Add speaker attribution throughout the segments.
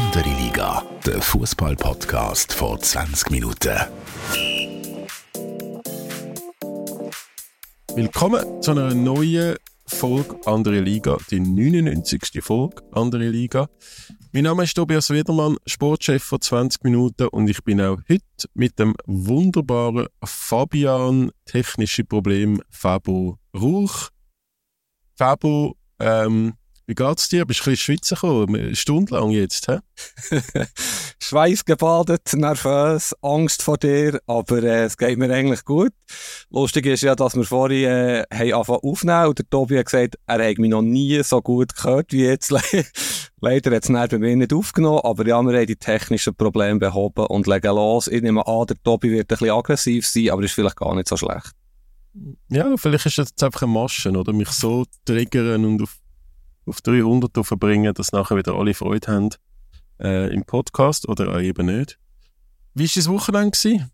Speaker 1: Andere Liga, der Fußball-Podcast vor 20 Minuten.
Speaker 2: Willkommen zu einer neuen Folge Andere Liga, die 99. Folge Andere Liga. Mein Name ist Tobias Wiedermann, Sportchef vor 20 Minuten und ich bin auch heute mit dem wunderbaren Fabian Technische Problem Fabo Ruch. Fabo, ähm, wie geht's dir? Bist du ein bisschen schwitzen gekommen? Stundenlang jetzt, hä?
Speaker 3: Schweißgebadet, nervös, Angst vor dir, aber äh, es geht mir eigentlich gut. Lustig ist ja, dass wir vorhin äh, haben angefangen aufnehmen und der Tobi hat gesagt, er hätte mich noch nie so gut gehört wie jetzt. Leider hat es bei mir nicht aufgenommen, aber ja, wir haben die technischen Probleme behoben und legen los. Ich nehme an, der Tobi wird ein bisschen aggressiv sein, aber ist vielleicht gar nicht so schlecht.
Speaker 2: Ja, vielleicht ist es jetzt einfach ein Maschen, oder? Mich so triggern und auf auf 300 verbringen, dass nachher wieder alle Freude haben äh, im Podcast oder auch eben nicht. Wie war das Wochenende? Gewesen?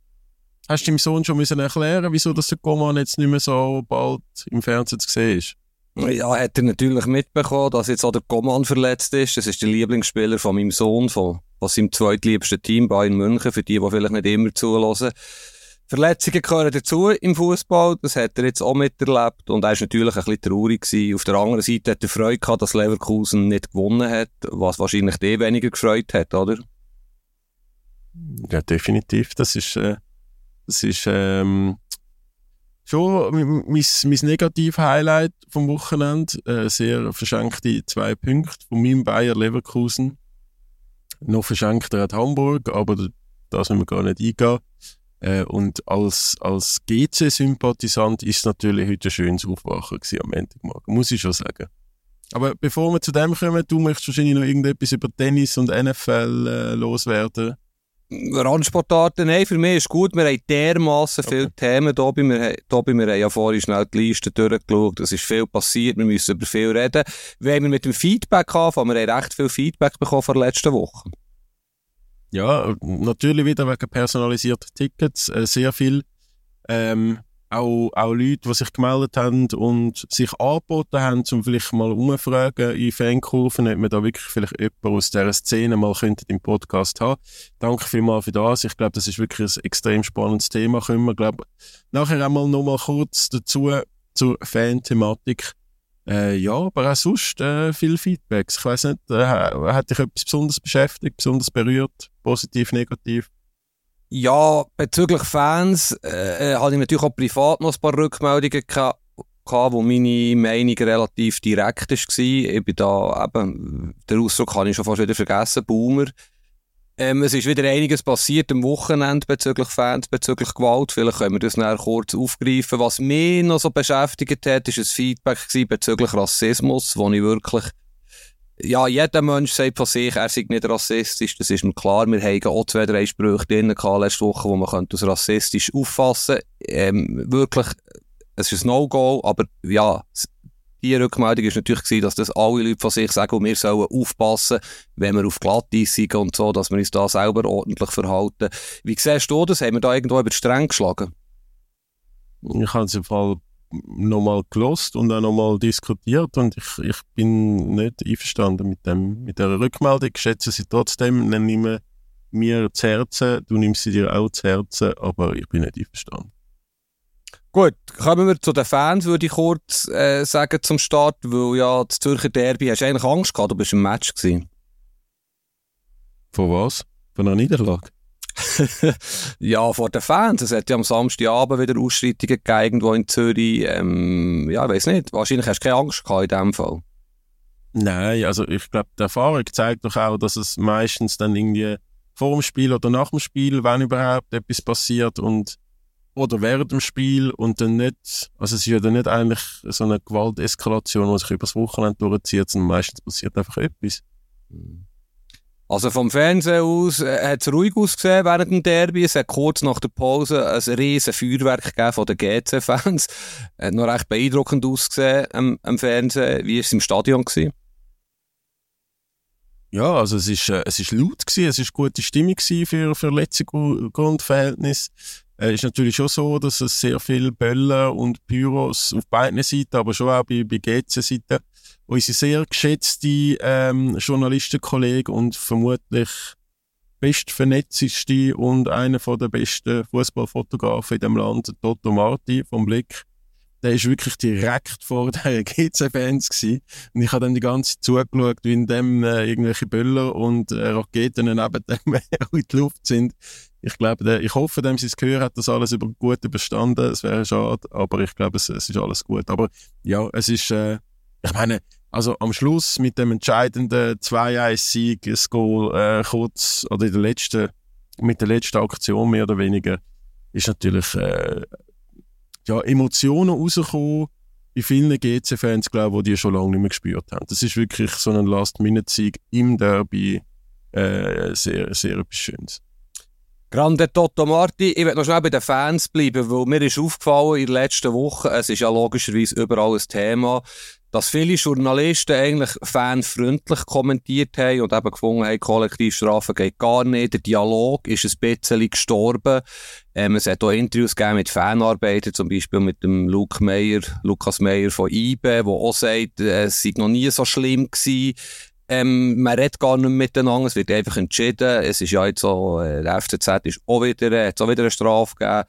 Speaker 2: Hast du deinem Sohn schon müssen erklären wieso dass der Coman jetzt nicht mehr so bald im Fernsehen zu sehen ist?
Speaker 3: Ja, hat er natürlich mitbekommen, dass jetzt auch der Coman verletzt ist. Das ist der Lieblingsspieler von meinem Sohn, von, von seinem zweitliebsten Team Bayern München, für die, die vielleicht nicht immer zulassen. Verletzungen gehören dazu im Fußball. Das hat er jetzt auch miterlebt. Und er war natürlich ein bisschen traurig gewesen. Auf der anderen Seite hat er Freude gehabt, dass Leverkusen nicht gewonnen hat, was wahrscheinlich die weniger gefreut hat, oder?
Speaker 2: Ja, definitiv. Das ist, äh, das ist, ähm, schon mein, mein Negativ-Highlight vom Wochenende. Äh, sehr verschenkte zwei Punkte von meinem Bayer Leverkusen. Noch verschenkt er hat Hamburg, aber das müssen wir gar nicht eingehen. Äh, und als, als GC-Sympathisant ist es natürlich heute ein schönes Aufwachen am Montagmorgen, muss ich schon sagen. Aber bevor wir zu dem kommen, du möchtest wahrscheinlich noch irgendetwas über Tennis und NFL äh, loswerden.
Speaker 3: Randsportarten, nein, für mich ist gut. Wir haben dermassen okay. viele Themen. Tobi, wir, Tobi, wir haben ja vorhin schnell die Liste durchgeschaut. Es ist viel passiert. Wir müssen über viel reden. Wenn wir mit dem Feedback anfangen, wir haben recht viel Feedback bekommen vor der letzten Woche.
Speaker 2: Ja, natürlich wieder wegen personalisierter Tickets. Äh, sehr viel. Ähm, auch, auch Leute, die sich gemeldet haben und sich angeboten haben, um vielleicht mal umfragen in Fankurven, ob man da wirklich vielleicht jemanden aus dieser Szene mal im Podcast haben. Danke vielmals für das. Ich glaube, das ist wirklich ein extrem spannendes Thema. Können wir, glaube nachher einmal noch mal kurz dazu zur Fan-Thematik. Äh, ja, aber auch sonst äh, viel Feedbacks. Ich weiß nicht, äh, hat dich etwas besonders beschäftigt, besonders berührt, positiv, negativ?
Speaker 3: Ja, bezüglich Fans äh, äh, hatte ich natürlich auch privat noch ein paar Rückmeldungen gehabt, wo meine Meinung relativ direkt war. Ich bin da eben, den Ausdruck habe ich schon fast wieder vergessen, Boomer. Ähm, es ist wieder einiges passiert am Wochenende bezüglich Fans, bezüglich Gewalt. Vielleicht können wir das nachher kurz aufgreifen. Was mich noch so beschäftigt hat, ist ein Feedback bezüglich Rassismus, wo ich wirklich ja, jeder Mensch sagt von sich, er sei nicht rassistisch, das ist mir klar. Wir haben auch zwei, drei Sprüche drin letzte Woche, die man könnte als rassistisch auffassen ähm, Wirklich, es ist ein No-Go, aber ja, die Rückmeldung war natürlich dass das alle Leute von sich sagen, und wir sollen aufpassen, wenn wir auf Glatteis sind und so, dass wir uns da selber ordentlich verhalten. Wie siehst du das? Haben wir da irgendwo über die Stränge geschlagen?
Speaker 2: Ich habe es im Fall nochmal gelost und auch nochmal diskutiert und ich, ich bin nicht einverstanden mit, dem, mit dieser Rückmeldung. Ich schätze sie trotzdem, nehme ich mir zu Herzen, du nimmst sie dir auch zu Herzen, aber ich bin nicht einverstanden.
Speaker 3: Gut, kommen wir zu den Fans, würde ich kurz äh, sagen zum Start, weil ja das Zürcher Derby hast du eigentlich Angst gehabt, du bist im Match gewesen.
Speaker 2: Von was? Von einer Niederlage?
Speaker 3: ja, vor den Fans. Es hat ja am Samstagabend wieder Ausschreitungen gegeben, irgendwo in Zürich. Ähm, ja, ich weiß nicht. Wahrscheinlich hast du keine Angst gehabt in dem Fall.
Speaker 2: Nein, also ich glaube, die Erfahrung zeigt doch auch, dass es meistens dann irgendwie vor dem Spiel oder nach dem Spiel, wenn überhaupt etwas passiert und oder während dem Spiel und dann nicht, also es ist ja dann nicht eigentlich so eine Gewalteskalation, die sich über das Wochenende durchzieht, sondern meistens passiert einfach etwas.
Speaker 3: Also vom Fernsehen aus äh, hat es ruhig ausgesehen während dem Derby. Es hat kurz nach der Pause ein riesen Feuerwerk gegeben von den GC-Fans. Hat noch recht beeindruckend ausgesehen am, am Fernsehen. Wie war es im Stadion? Gewesen?
Speaker 2: Ja, also es ist, äh, es ist laut gewesen, es ist gute Stimmung für, für letzte Grundverhältnisse. Äh, ist natürlich schon so, dass es sehr viele Böller und Pyros auf beiden Seiten, aber schon auch bei, bei GC-Seiten unsere sehr geschätzte ähm, Journalistenkollege und vermutlich bestvernetzteste und einer der besten Fußballfotografen in dem Land, Toto Marti vom Blick. Der ist wirklich direkt vor der GC-Fans und ich habe dann die ganze Zeit zugeschaut, wie in dem äh, irgendwelche Böller und äh, Raketen neben dem in die Luft sind. Ich glaube, der, ich hoffe, dem sie es gehört hat, das alles über gut überstanden. Es wäre schade, aber ich glaube, es, es ist alles gut. Aber ja, es ist, äh, ich meine, also am Schluss mit dem entscheidenden 2-1-Sieg, das Goal äh, kurz, oder in der letzten, mit der letzten Aktion mehr oder weniger, ist natürlich äh, ja, Emotionen rausgekommen bei vielen GC-Fans, glaube ich, die die schon lange nicht mehr gespürt haben. Das ist wirklich so ein Last-Minute-Sieg im Derby, äh, sehr, sehr etwas Schönes.
Speaker 3: Grande Toto Marti, ich werde noch schnell bei den Fans bleiben, weil mir ist aufgefallen in der letzten Woche, es ist ja logischerweise überall ein Thema, dass viele Journalisten eigentlich fanfreundlich kommentiert haben und eben gefunden haben, Kollektivstrafen geht gar nicht. Der Dialog ist ein bisschen gestorben. Ähm, es hat auch Interviews gegeben mit Fanarbeitern, zum Beispiel mit dem Luke Meyer, Lukas Meyer von IBE, der auch sagt, äh, es sei noch nie so schlimm gewesen. Ähm, man redet gar nicht miteinander, es wird einfach entschieden. Es ist ja jetzt so, äh, der FCZ ist auch wieder, äh, auch wieder eine Strafe gegeben.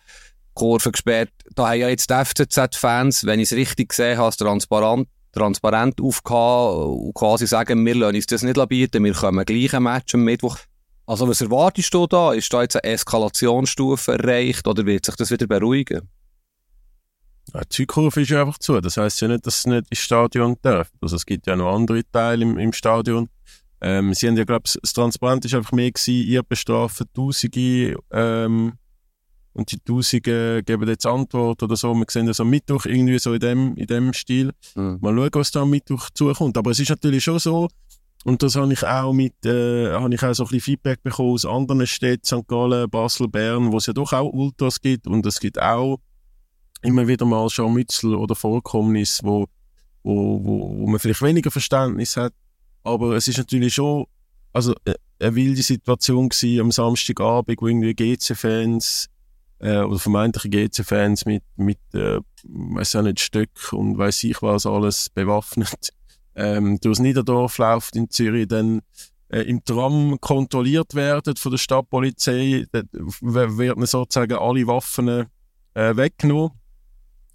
Speaker 3: Kurve gesperrt. Da haben ja jetzt die FCZ-Fans, wenn ich es richtig gesehen habe, transparent transparent aufgehauen und quasi sagen, wir lassen uns das nicht bieten, wir kommen gleich ein Match am Mittwoch. Also was erwartest du da? Ist da jetzt eine Eskalationsstufe erreicht oder wird sich das wieder beruhigen?
Speaker 2: Die Südkurve ist einfach zu. Das heisst ja nicht, dass es nicht ins Stadion darf. Also es gibt ja noch andere Teile im, im Stadion. Ähm, sie haben ja, glaube ich, das Transparent ist einfach mehr gewesen, ihr bestrafen Tausende ähm, und die Tausende geben jetzt Antwort oder so. Wir sehen das am Mittwoch irgendwie so in dem, in dem Stil. Mhm. Mal schauen, was da am Mittwoch zukommt. Aber es ist natürlich schon so, und das habe ich auch mit, äh, habe ich auch so ein bisschen Feedback bekommen aus anderen Städten, St. Gallen, Basel, Bern, wo es ja doch auch Ultras gibt und es gibt auch immer wieder mal Scharmützel oder Vorkommnisse, wo, wo, wo, wo man vielleicht weniger Verständnis hat. Aber es ist natürlich schon, also äh, eine wilde Situation gewesen am Samstagabend, wo irgendwie GC-Fans äh, oder vermeintliche GC-Fans mit, mit äh, weiß auch nicht, Stöck und weiß ich was alles bewaffnet ähm, durchs Niederdorf läuft in Zürich, dann äh, im Tram kontrolliert werden von der Stadtpolizei, dann werden sozusagen alle Waffen äh, weggenommen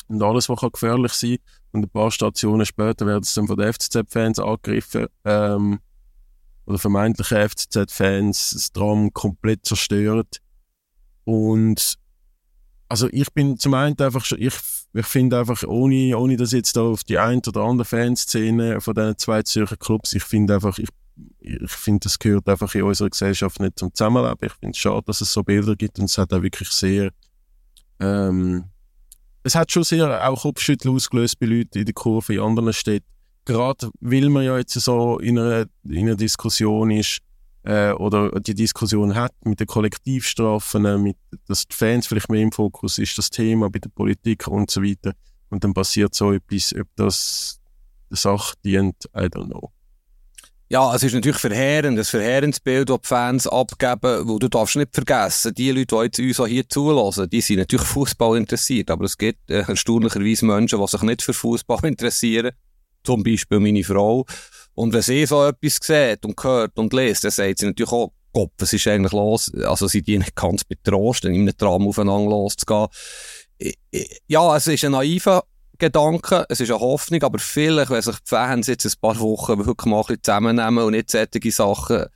Speaker 2: und alles, was gefährlich sein kann. Und ein paar Stationen später werden sie dann von den FCZ-Fans angegriffen ähm, oder vermeintliche FCZ-Fans, das Tram komplett zerstört. Und also ich bin zum einen einfach schon, ich, ich finde einfach, ohne, ohne dass jetzt da auf die ein oder andere Fanszene von diesen zwei Zürcher Clubs, ich finde einfach, ich, ich finde, das gehört einfach in unserer Gesellschaft nicht zum Zusammenleben. Ich finde es schade, dass es so Bilder gibt und es hat auch wirklich sehr, ähm, es hat schon sehr auch Kopfschüttel ausgelöst bei Leuten in der Kurve in anderen Städten. Gerade weil man ja jetzt so in einer, in einer Diskussion ist, äh, oder die Diskussion hat mit den Kollektivstrafen, äh, mit, dass die Fans vielleicht mehr im Fokus ist, das Thema bei der Politik und so weiter. Und dann passiert so etwas, ob das der Sache dient, I don't know.
Speaker 3: Ja, es ist natürlich verheerend, ein verheerendes Bild, das die Fans abgeben, wo du darfst nicht vergessen, die Leute, die jetzt uns auch hier zulassen, die sind natürlich Fußball interessiert, aber es gibt äh, erstaunlicherweise Menschen, die sich nicht für Fußball interessieren, zum Beispiel meine Frau, und wenn sie so etwas sieht und hört und liest, dann sagt sie natürlich auch, Gott, was ist eigentlich los? Also sind die nicht ganz betrost, in einem Tram aufeinander loszugehen. Ja, es ist ein naiver Gedanke, es ist eine Hoffnung, aber vielleicht, wenn sich die Fans jetzt ein paar Wochen wirklich mal ein bisschen zusammennehmen und nicht solche Sachen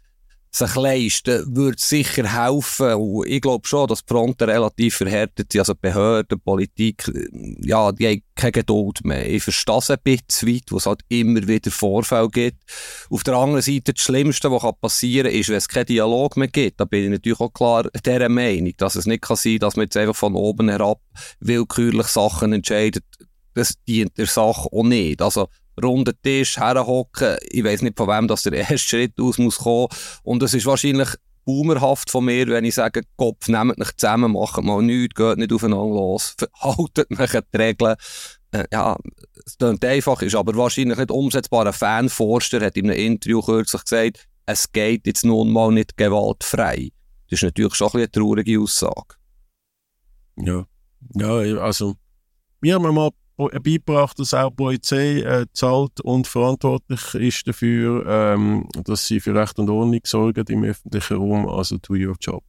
Speaker 3: sich leisten, würde sicher helfen. Und ich glaube schon, dass die Fronten relativ verhärtet sind. Also Behörden, Politik, ja, die haben keine Geduld mehr. Ich verstehe es ein bisschen weit, wo es halt immer wieder Vorfälle gibt. Auf der anderen Seite, das Schlimmste, was passieren kann, ist, wenn es keinen Dialog mehr gibt. Da bin ich natürlich auch klar dieser Meinung, dass es nicht kann sein kann, dass man jetzt einfach von oben herab willkürlich Sachen entscheidet. Das dient der Sache auch nicht. Also, runden Tisch herhocken. Ich weiß nicht, von wem das der erste Schritt aus muss kommen. Und es ist wahrscheinlich boomerhaft von mir, wenn ich sage, Kopf, nehmt euch zusammen, macht mal nichts, geht nicht aufeinander los, haltet euch an die Regeln. Äh, ja, es klingt einfach, ist aber wahrscheinlich nicht umsetzbar. Ein Fanforster hat in einem Interview kürzlich gesagt, es geht jetzt nun mal nicht gewaltfrei. Das ist natürlich schon ein eine traurige Aussage.
Speaker 2: Ja, ja, also, wir haben mal beigebracht, dass auch die Polizei äh, zahlt und verantwortlich ist dafür, ähm, dass sie für Recht und Ordnung sorgen im öffentlichen Raum, also do your job.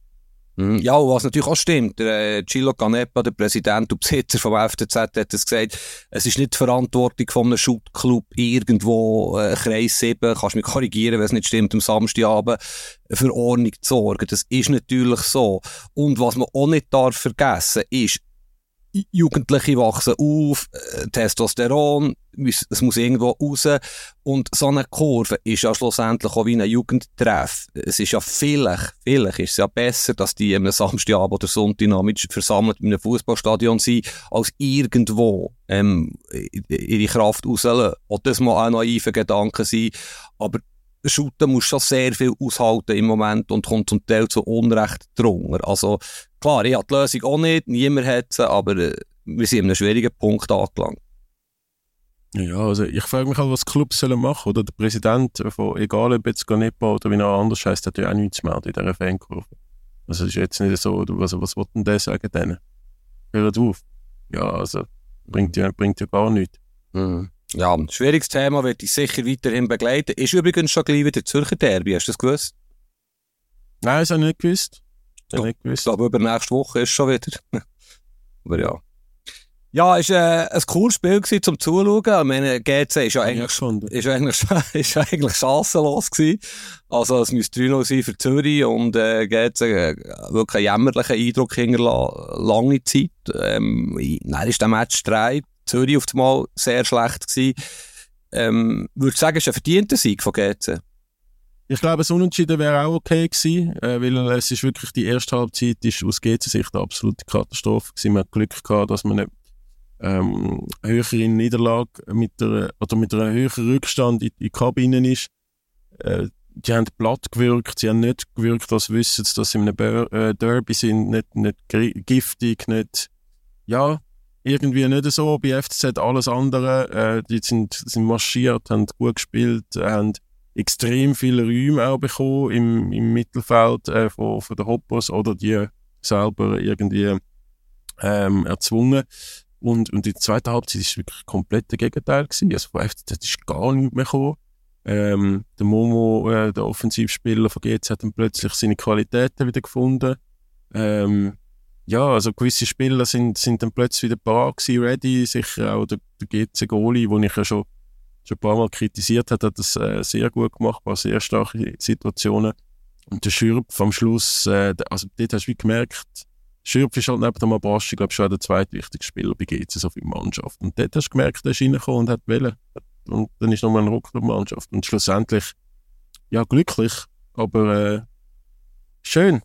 Speaker 3: Mhm. Ja, was natürlich auch stimmt. Der äh, Gillo Canepa, der Präsident und Besitzer vom FCZ, hat es gesagt, es ist nicht die Verantwortung von einem Shootclub irgendwo, äh, Kreis 7, kannst mich korrigieren, wenn es nicht stimmt, am Samstagabend, für Ordnung zu sorgen. Das ist natürlich so. Und was man auch nicht darf vergessen, ist, Jugendliche wachsen auf, äh, Testosteron, es muss irgendwo raus. Und so eine Kurve ist ja schlussendlich auch wie ein Jugendtreff. Es ist ja vielleicht, vielleicht ist es ja besser, dass die am Samstagabend oder Sonntagabend versammelt in einem Fußballstadion sind, als irgendwo ähm, ihre Kraft rauslassen. Auch das mal auch naive Gedanken sein. Aber Shooten muss schon sehr viel aushalten im Moment und kommt zum Teil zu Unrecht drunter. Also, klar, ich habe die Lösung auch nicht, niemand hat sie, aber äh, wir sind an einem schwierigen Punkt angelangt.
Speaker 2: Ja, also ich frage mich halt, was Clubs sollen machen oder der Präsident von, egal ob jetzt Ganepa oder wie er anders heißt, hat ja auch nichts mehr in dieser Fankurve. Also es ist jetzt nicht so, was, was wird denn der sagen denen? Hört auf. Ja, also bringt ja, bringt ja gar nichts.
Speaker 3: Mhm. Ja, ein schwieriges Thema wird dich sicher weiterhin begleiten. Ist übrigens schon gleich wieder Zürcher Derby, hast du das gewusst?
Speaker 2: Nein, das habe ich nicht gewusst.
Speaker 3: Ich, nicht gewusst. ich glaube, über nächste Woche ist schon wieder. Aber ja. Ja, es war äh, ein cooles Spiel gewesen, zum Zuschauen. Ich meine, GC ist ja eigentlich, ist ja eigentlich, ist ja eigentlich chancenlos gewesen. Also, es müsste 3 sein für Zürich und äh, GC äh, wirklich einen jämmerlichen Eindruck hinterlassen, lange Zeit. Ähm, dann ist der Match 3 Zürich auf einmal sehr schlecht gewesen. Ähm, würde sagen, es ist ein verdienter Sieg von GC?
Speaker 2: Ich glaube, ein Unentschieden wäre auch okay gewesen, äh, weil es ist wirklich die erste Halbzeit ist aus GC-Sicht eine absolute Katastrophe gewesen. Man hat Glück gehabt, dass man nicht ähm, höher in Niederlage mit der, oder mit einem höheren Rückstand in, in die Kabine ist. Äh, die haben platt gewirkt, sie haben nicht gewirkt, als wüssten sie, dass sie in einem äh, Derby sind, nicht, nicht giftig, nicht, ja, irgendwie nicht so. Bei FCZ alles andere. Äh, die sind, sind marschiert, haben gut gespielt, haben extrem viele Räume auch bekommen im, im Mittelfeld äh, von, von den Hoppers oder die selber irgendwie ähm, erzwungen. Und, und die zweite Halbzeit ist wirklich komplett der Gegenteil gewesen. Also von FCZ ist gar nichts mehr gekommen. Ähm, der Momo, äh, der Offensivspieler von GZ, hat dann plötzlich seine Qualitäten wieder gefunden. Ähm, ja, also gewisse Spieler sind, sind dann plötzlich wieder parat gewesen, ready. Sicher auch der, der GC Goli, den ich ja schon, schon ein paar Mal kritisiert habe, hat das äh, sehr gut gemacht, war sehr starke Situationen. Und der Schürpf am Schluss, äh, also dort hast du wie gemerkt, Schürpf ist halt neben dem Abraschi, glaube ich, schon der zweitwichtigste Spieler bei GC so viel Mannschaft. Und dort hast du gemerkt, er ist reingekommen und hat wollen. Und dann ist nochmal ein Ruck der Mannschaft. Und schlussendlich, ja, glücklich, aber äh, schön.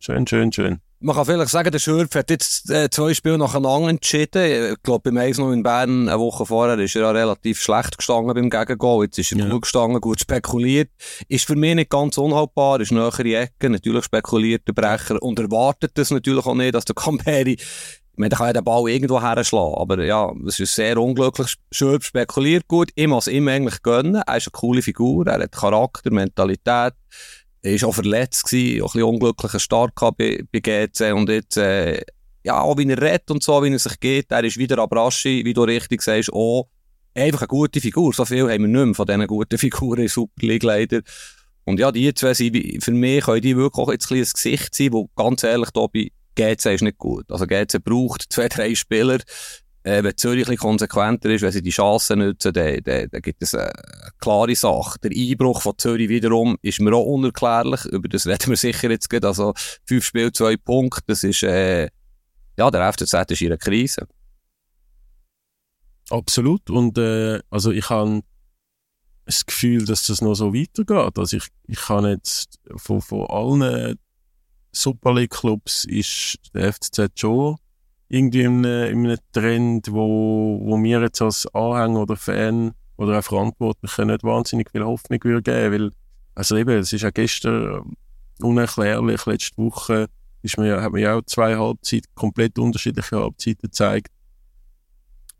Speaker 2: Schön, schön, schön.
Speaker 3: Man kann vielleicht sagen, der Schürf hat jetzt äh, zwei Spiele nacheinander entschieden. Ich glaube, beim Eis noch in Bern eine Woche vorher ist er ja relativ schlecht gestanden beim Gegengol. Jetzt ist er ja. gut gestanden, gut spekuliert. Ist für mich nicht ganz unhaltbar, ist näher in Ecke, natürlich spekuliert der Brecher und erwartet das natürlich auch nicht, dass der Camperi ich meine, der kann ja den Ball irgendwo herschlagen, aber ja, es ist sehr unglücklich. Schürf spekuliert gut, ich muss ihm eigentlich gönnen. Er ist eine coole Figur, er hat Charakter, Mentalität. Er war auch verletzt, gewesen, auch ein bisschen unglücklicher Start bei, bei GC und jetzt, äh, ja, auch wie er redet und so, wie er sich geht, er ist wieder Abraschi, wie du richtig sagst, auch einfach eine gute Figur. So viel haben wir nicht mehr von diesen guten Figuren in Super League leider. Und ja, die zwei sind, für mich können die wirklich auch jetzt ein kleines Gesicht sein, wo ganz ehrlich da bei GC ist nicht gut. Also GC braucht zwei, drei Spieler, äh, wenn Zürich ein konsequenter ist, wenn sie die Chancen nutzen, dann, dann, dann gibt es eine klare Sache. Der Einbruch von Zürich wiederum ist mir auch unerklärlich. Über das reden wir sicher jetzt gut. Also, fünf Spiele, zwei Punkte, das ist, äh, ja, der FCZ ist in einer Krise.
Speaker 2: Absolut. Und, äh, also, ich habe das Gefühl, dass das noch so weitergeht. Also, ich, ich kann jetzt von, von allen Super League Clubs ist der FCZ schon irgendwie in einem, in einem Trend, wo, wo mir jetzt als Anhänger oder Fan oder auch Verantwortliche nicht wahnsinnig viel Hoffnung geben, weil, also eben, es ist ja gestern unerklärlich, letzte Woche ist mir hat mir ja auch zwei Halbzeiten, komplett unterschiedliche Halbzeiten gezeigt.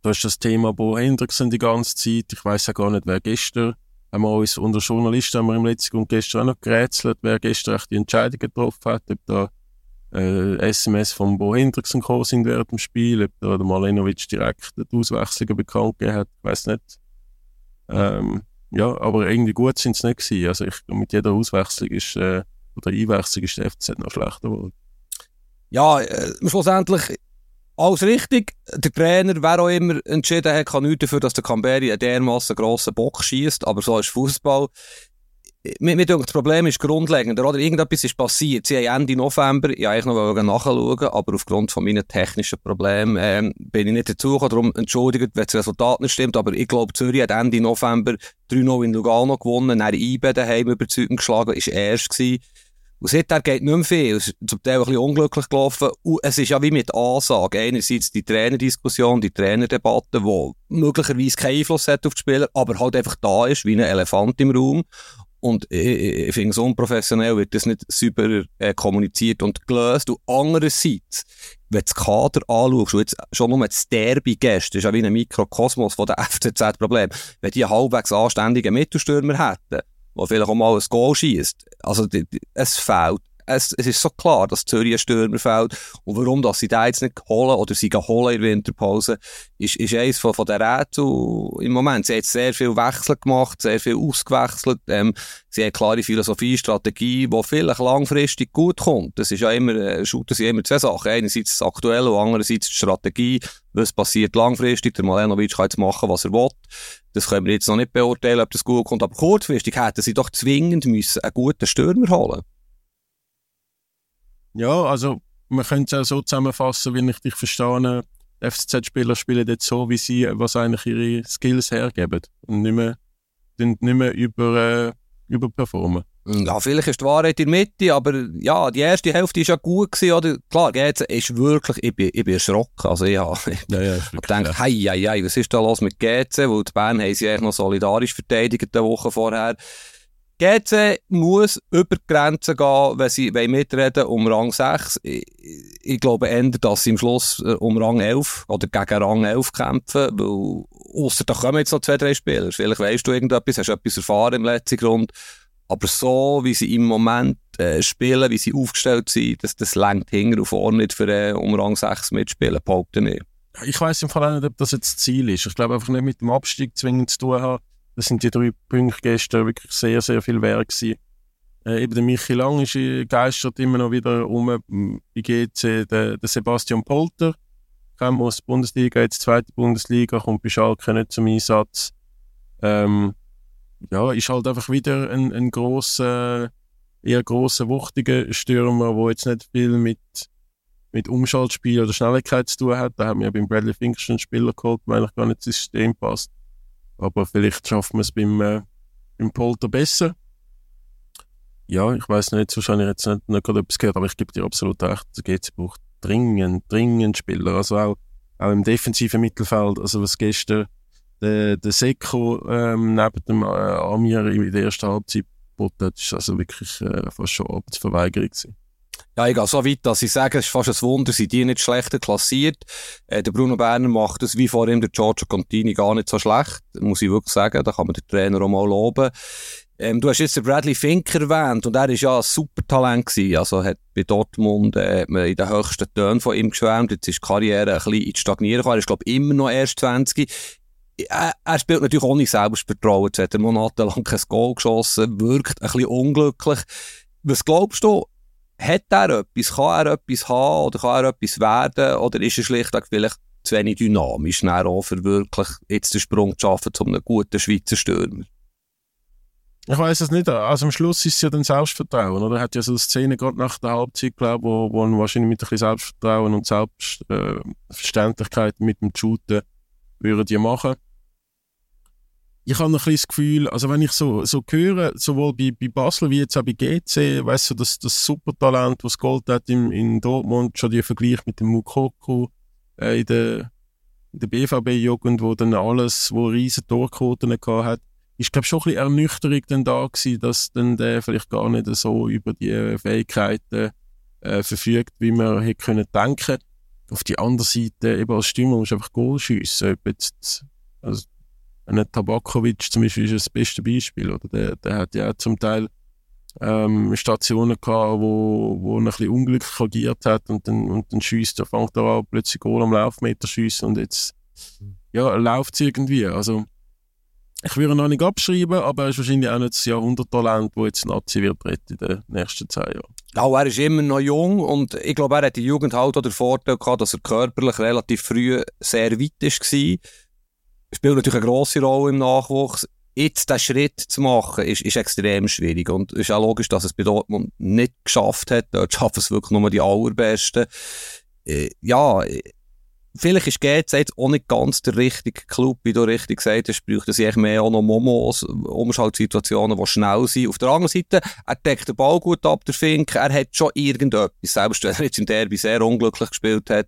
Speaker 2: Da ist das Thema Bo Hendrickson die ganze Zeit, ich weiß ja gar nicht, wer gestern, haben wir uns unter Journalisten haben wir im letzten und gestern auch noch gerätselt, wer gestern echt die Entscheidung getroffen hat, ob da äh, SMS von Bo Hendrickson gekommen sind während dem Spiel, ob der Malenovic direkt die Auswechslungen bekannt gegeben hat, ich weiß nicht. Ähm, ja, aber irgendwie gut sind es nicht gewesen. Also ich, mit jeder Auswechslung ist, äh, oder Einwechslung ist der FCZ noch schlechter geworden.
Speaker 3: Ja, äh, schlussendlich alles richtig. Der Trainer, wer auch immer entschieden hat, kann nichts dafür, dass der Camberi einen dermassen grossen Bock schießt, aber so ist Fußball. Mir, denke, das Problem ist grundlegend, oder? Irgendetwas ist passiert. Sie haben Ende November, ich eigentlich noch nachschauen, aber aufgrund von meinen technischen Problemen ähm, bin ich nicht dazu Darum entschuldigt, wenn das Resultat nicht stimmt. Aber ich glaube, Zürich hat Ende November 3-0 in Lugano gewonnen, dann IB daheim überzeugend geschlagen, ist erst gewesen. Und seitdem geht nicht mehr viel. Es ist zum Teil ein bisschen unglücklich gelaufen. Und es ist ja wie mit Ansage. Einerseits die Trainerdiskussion, die Trainerdebatte, die möglicherweise keinen Einfluss hat auf die Spieler, aber halt einfach da ist, wie ein Elefant im Raum. Und ich, ich finde es unprofessionell, wird das nicht super äh, kommuniziert und gelöst. Und andererseits, wenn du das Kader anschaust, und jetzt schon nur das Derby gestern, ist ja wie ein Mikrokosmos von der FCZ-Problem. Wenn die halbwegs anständigen Mittelstürmer hätten, der vielleicht auch mal ein Goal schießt, also die, die, es fehlt es, es ist so klar, dass Zürich ein Stürmer fällt. Und warum dass sie da jetzt nicht holen oder sie holen in der Winterpause, ist, ist eines von, von den Rätseln im Moment. Sie jetzt sehr viel Wechsel gemacht, sehr viel ausgewechselt. Ähm, sie eine klare Philosophie, Strategie, die vielleicht langfristig gut kommt. Das ist ja immer, äh, shooten sie immer zwei Sachen. Einerseits das Aktuelle und andererseits die Strategie. Was passiert langfristig? Der Malenovic kann jetzt machen, was er will. Das können wir jetzt noch nicht beurteilen, ob das gut kommt. Aber kurzfristig hätten sie doch zwingend müssen einen guten Stürmer holen
Speaker 2: ja, also man könnte es auch so zusammenfassen, wie ich dich verstehe. FCZ-Spieler spielen jetzt so, wie sie, was eigentlich ihre Skills hergeben und nicht mehr, nicht mehr über, äh, überperformen.
Speaker 3: Ja, vielleicht ist die Wahrheit in der Mitte, aber ja, die erste Hälfte war ja gut gewesen, oder? Klar, GC ist wirklich, ich bin, ich bin erschrocken. Also, ich ja, ja, gedacht, ja. hei, hei, hei, was ist da los mit GC? Weil die Bern haben sie eigentlich noch solidarisch verteidigt, die Woche vorher. GC muss über die Grenzen gehen, wenn sie mitreden um Rang 6. Ich, ich glaube eher, dass sie am Schluss äh, um Rang 11 oder gegen Rang 11 kämpfen, weil ausser da kommen jetzt noch zwei, drei Spieler. Vielleicht weißt du irgendetwas, hast etwas erfahren im letzten Grund. Aber so, wie sie im Moment äh, spielen, wie sie aufgestellt sind, das, das lenkt hinten und vorne nicht für äh, um Rang 6 mitspielen, behaupte ich.
Speaker 2: Ich weiss im Fall nicht, ob das jetzt das Ziel ist. Ich glaube einfach nicht mit dem Abstieg zwingend zu tun haben das sind die drei Punkte gestern wirklich sehr, sehr viel wert gewesen. Äh, eben der Michi Lang ist äh, geistert immer noch wieder um bei GC, der, der Sebastian Polter, kam aus der Bundesliga, jetzt zweite Bundesliga, kommt bei Schalke nicht zum Einsatz. Ähm, ja, ist halt einfach wieder ein, ein grosser, eher grosser, wuchtiger Stürmer, der jetzt nicht viel mit, mit Umschaltspiel oder Schnelligkeit zu tun hat. Da haben wir beim Bradley Finkelstein einen Spieler geholt, der eigentlich gar nicht ins System passt. Aber vielleicht schaffen wir es beim, äh, beim Polter besser. Ja, ich weiß nicht, wahrscheinlich jetzt nicht, nicht gerade etwas gehört, aber ich gebe dir absolut recht. Der GC braucht dringend, dringend Spieler. Also auch, auch im defensiven Mittelfeld. Also was gestern der, der Seko ähm, neben dem äh, Amir in der ersten Halbzeit geboten hat, ist also wirklich äh, fast schon Arbeitsverweigerung gewesen.
Speaker 3: Ja, ich gehe so weit, dass ich sage, es ist fast ein Wunder, sind die nicht schlechter klassiert. Äh, der Bruno Berner macht es wie vor ihm der Giorgio Contini gar nicht so schlecht, muss ich wirklich sagen. Da kann man den Trainer auch mal loben. Ähm, du hast jetzt den Bradley Fink erwähnt und er ist ja ein super Talent gewesen. Also hat bei Dortmund äh, man in den höchsten Tönen von ihm geschwärmt. Jetzt ist die Karriere ein bisschen ins Stagnieren gekommen. Er ist, glaube immer noch erst 20. Er, spielt natürlich auch nicht Selbstvertrauen. Jetzt hat er monatelang kein Goal geschossen, wirkt ein bisschen unglücklich. Was glaubst du, hat er etwas? Kann er etwas haben oder kann er etwas werden? Oder ist er schlichtweg vielleicht zu wenig dynamisch, auch für wirklich jetzt den Sprung zu schaffen zu einem guten Schweizer Stürmer?
Speaker 2: Ich weiß es nicht. Also am Schluss ist es ja dann Selbstvertrauen, oder? Er hat ja so eine Szene gerade nach der Halbzeit, glaube wo, wo wahrscheinlich mit ein bisschen Selbstvertrauen und Selbstverständlichkeit äh, mit dem Shooten würde die machen ich habe ein bisschen das Gefühl, also wenn ich so, so höre, sowohl bei, bei Basel wie jetzt auch bei GC, weißt du, das, das Supertalent, was Gold hat in, in Dortmund, schon die Vergleich mit dem Mukoko äh, in der, der BVB-Jugend, wo dann alles, wo riesen Torquoten hat, ist glaube schon ein bisschen Ernüchterung dann da gewesen, dass dann der vielleicht gar nicht so über die Fähigkeiten äh, verfügt, wie man hätte können denken. Auf die andere Seite, eben als Stürmer musst du einfach Goal schiessen. Ob jetzt, also ein Tabakovic zum Beispiel ist das beste Beispiel. Oder? Der, der hat ja zum Teil ähm, Stationen gehabt, wo, wo er ein bisschen unglücklich agiert hat und dann, und dann schießt er, fängt er an, plötzlich Goal am Laufmeter schiessen und jetzt ja, läuft es irgendwie. Also, ich würde ihn noch nicht abschreiben, aber er ist wahrscheinlich auch nicht das Jahrhunderttalent, das jetzt Nazi wird in den nächsten zehn Jahren.
Speaker 3: Ja, er ist immer noch jung und ich glaube, er hat die Jugend halt auch den Vorteil gehabt, dass er körperlich relativ früh sehr weit war. Spielt natürlich eine grosse Rolle im Nachwuchs. Jetzt diesen Schritt zu machen, ist, ist extrem schwierig. Und es ist auch logisch, dass es bei Dortmund nicht geschafft hat. Dort schaffen es wirklich nur die Allerbesten. Äh, ja, vielleicht ist GZ jetzt auch nicht ganz der richtige Club, wie du richtig gesagt hast, bräuchte sich mehr auch noch Momos, Umschaltsituationen, die schnell sind. Auf der anderen Seite, er deckt den Ball gut ab, der Fink, er hat schon irgendetwas, selbst wenn er jetzt im Derby sehr unglücklich gespielt hat.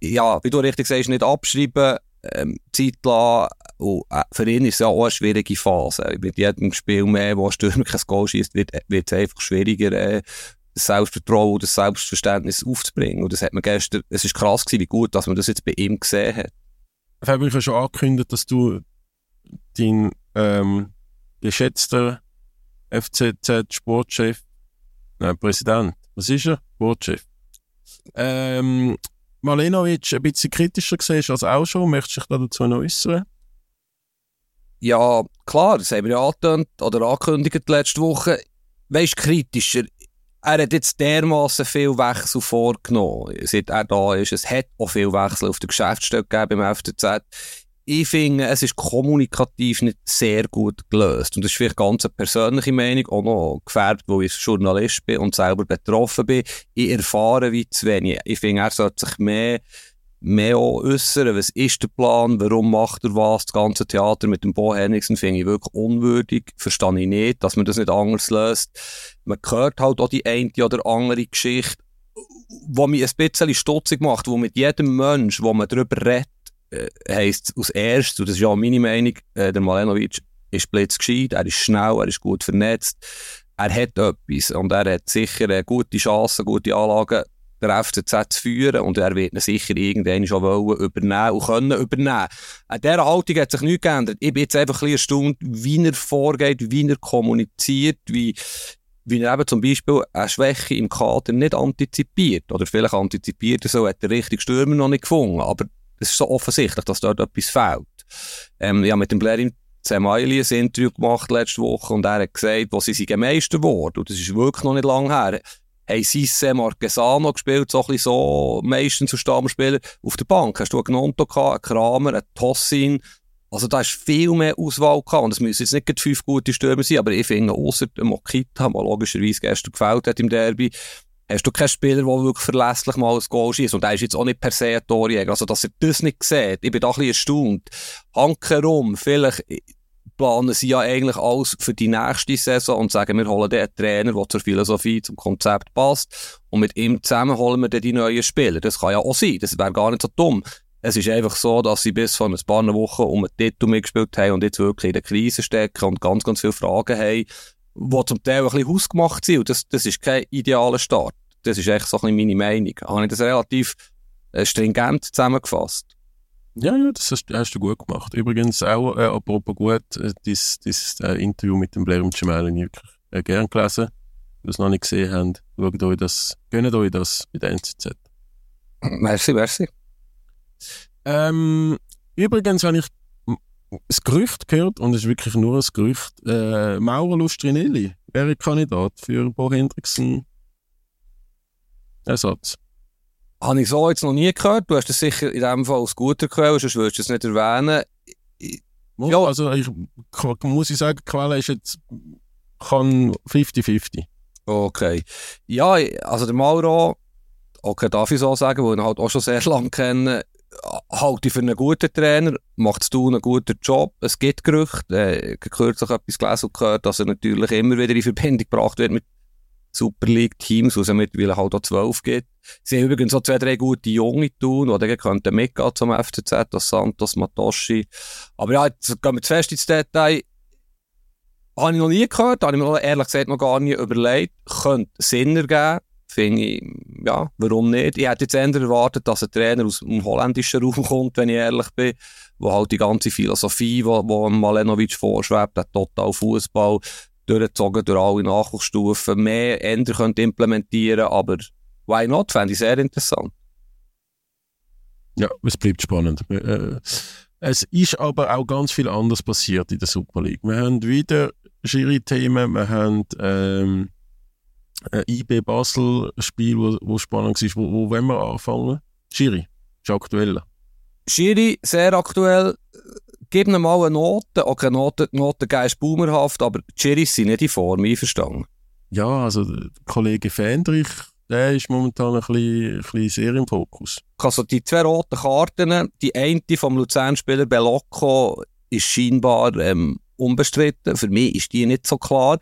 Speaker 3: Ja, wie du richtig sagst, nicht abschreiben, ähm, Zeit lassen, und, äh, für ihn ist es ja auch eine schwierige Phase. Mit jedem Spiel mehr, wo ein Stürmer kein Goal schießt, wird, es einfach schwieriger, äh, das Selbstvertrauen, das Selbstverständnis aufzubringen. Und das hat man gestern, es ist krass gewesen, wie gut, dass man das jetzt bei ihm gesehen hat.
Speaker 2: Ich habe schon angekündigt, dass du dein ähm, geschätzter FCZ-Sportchef, nein, Präsident, was ist er? Sportchef. Ähm, Malenovic ein bisschen kritischer gesehen als auch schon. Möchtest du dich da dazu noch äußern?
Speaker 3: Ja, klar, das haben wir ja angetönt oder angekündigt letzte Woche. Weißt kritischer er hat jetzt dermaßen viel Wechsel vorgenommen, seit er da ist. Es hat auch viel Wechsel auf der Geschäftsstelle gegeben beim FCZ. Ich finde, es ist kommunikativ nicht sehr gut gelöst. Und das ist vielleicht ganz eine persönliche Meinung, auch noch gefärbt, wo ich Journalist bin und selber betroffen bin. Ich erfahre wie zu wenig. Ich finde, er sollte sich mehr mehr äußern. Was ist der Plan? Warum macht er was? Das ganze Theater mit dem Bo Henriksen finde ich wirklich unwürdig. Verstehe ich nicht, dass man das nicht anders löst. Man hört halt auch die eine oder andere Geschichte, wo mich ein bisschen stutzig macht, wo mit jedem Mensch, wo man darüber redet, äh, heisst aus erstes, und das ist ja meine Meinung, äh, der Malenovic ist blitzgescheit, er ist schnell, er ist gut vernetzt, er hat etwas und er hat sicher eine gute Chancen, gute Anlagen, der FCZ zu führen und er wird ihn sicher irgendwann schon wollen übernehmen und können übernehmen. An dieser Haltung hat sich nichts geändert. Ich bin jetzt einfach ein erstaunt, wie er vorgeht, wie er kommuniziert, wie, wie er eben zum Beispiel eine Schwäche im Kader nicht antizipiert. Oder vielleicht antizipiert er so, hat der richtige Stürmer noch nicht gefunden. Aber es ist so offensichtlich, dass dort etwas fehlt. Ähm, ja, mit dem Blair Zemaili ein Interview gemacht letzte Woche und er hat gesagt, wo sie sind Meister geworden. Und das ist wirklich noch nicht lange her haben Sisse Marquesano gespielt, so ein bisschen so, meistens als Stammspieler. Auf der Bank hast du einen Gnonto gehabt, einen Kramer, einen Tossin. Also da ist viel mehr Auswahl gehabt. Und es müssen jetzt nicht fünf gute Stürmer sein, aber ich finde, außer dem Mokita, der logischerweise gestern gefällt hat im Derby, hast du keinen Spieler, der wirklich verlässlich mal ein Goal schießt. Und der ist jetzt auch nicht per se ein Torjäger. Also, dass er das nicht sieht, ich bin da ein bisschen erstaunt. Hanke vielleicht, planen sie ja eigentlich alles für die nächste Saison und sagen, wir holen den Trainer, der zur Philosophie, zum Konzept passt und mit ihm zusammen holen wir dann die neuen Spieler. Das kann ja auch sein, das wäre gar nicht so dumm. Es ist einfach so, dass sie bis vor ein paar Wochen um den Titel mitgespielt haben und jetzt wirklich in der Krise stecken und ganz, ganz viele Fragen haben, die zum Teil ein bisschen hausgemacht sind. Und das, das ist kein idealer Start. Das ist echt so ein bisschen meine Meinung. Habe ich das relativ äh, stringent zusammengefasst.
Speaker 2: Ja, ja, das hast, hast, du gut gemacht. Übrigens auch, äh, apropos gut, äh, dieses, äh, Interview mit dem Blair und Gemelli wirklich äh, gern gelesen. Wenn ihr es noch nicht gesehen habt, schaut euch das, gönnt euch das bei der NZZ.
Speaker 3: Merci, merci.
Speaker 2: Ähm, übrigens, wenn ich das Gerücht gehört, und es ist wirklich nur ein Gerücht, äh, Mauro Lustrinelli wäre Kandidat für Bo Hendrickson Ersatz.
Speaker 3: Habe ich so jetzt noch nie gehört. Du hast es sicher in dem Fall aus guter Quelle, sonst würdest du es nicht erwähnen.
Speaker 2: Ja, also ich, muss ich sagen, Quelle ist jetzt kann 50-50.
Speaker 3: Okay. Ja, also der Mauro, okay, darf ich so sagen, weil ich ihn halt auch schon sehr lange kenne, halte ich für einen guten Trainer, macht es einen guten Job. Es gibt Gerüchte, äh, kürzlich etwas gelesen und gehört, dass er natürlich immer wieder in Verbindung gebracht wird mit Super League-Teams, wo es mittlerweile halt auch zwölf gibt. Sie haben übrigens auch zwei, drei gute Junge tun, die könnten mitgehen zum FCZ, das Santos, Matoshi. Aber ja, jetzt gehen wir zu fest ins Detail. Habe ich noch nie gehört, habe ich mir ehrlich gesagt noch gar nie überlegt. Könnte Sinn ergeben. Finde ich, ja, warum nicht? Ich hätte jetzt eher erwartet, dass ein Trainer aus dem holländischen Raum kommt, wenn ich ehrlich bin, wo halt die ganze Philosophie, die Malenovic vorschwebt, der Total Fußball, durchgezogen durch alle Nachwuchsstufen, mehr Änder könnte implementieren, aber why not? Fände ich sehr interessant.
Speaker 2: Ja, es bleibt spannend. Äh, es ist aber auch ganz viel anderes passiert in der Super League. Wir haben wieder Schiri-Themen, wir haben ähm, ein IB Basel-Spiel, wo, wo spannend ist. Wo, wo wollen wir anfangen? Schiri, ist aktuell.
Speaker 3: Schiri, sehr aktuell. Gib ihm mal eine Note. Okay, Note, Note ist boomerhaft, aber die Schiris sind nicht in Form, einverstanden.
Speaker 2: Ja, also der Kollege Fendrich, der ist momentan ein bisschen, ein bisschen sehr im Fokus.
Speaker 3: Also die zwei roten Karten, die eine vom Luzern-Spieler Belocco ist scheinbar ähm, unbestritten. Für mich ist die nicht so klar.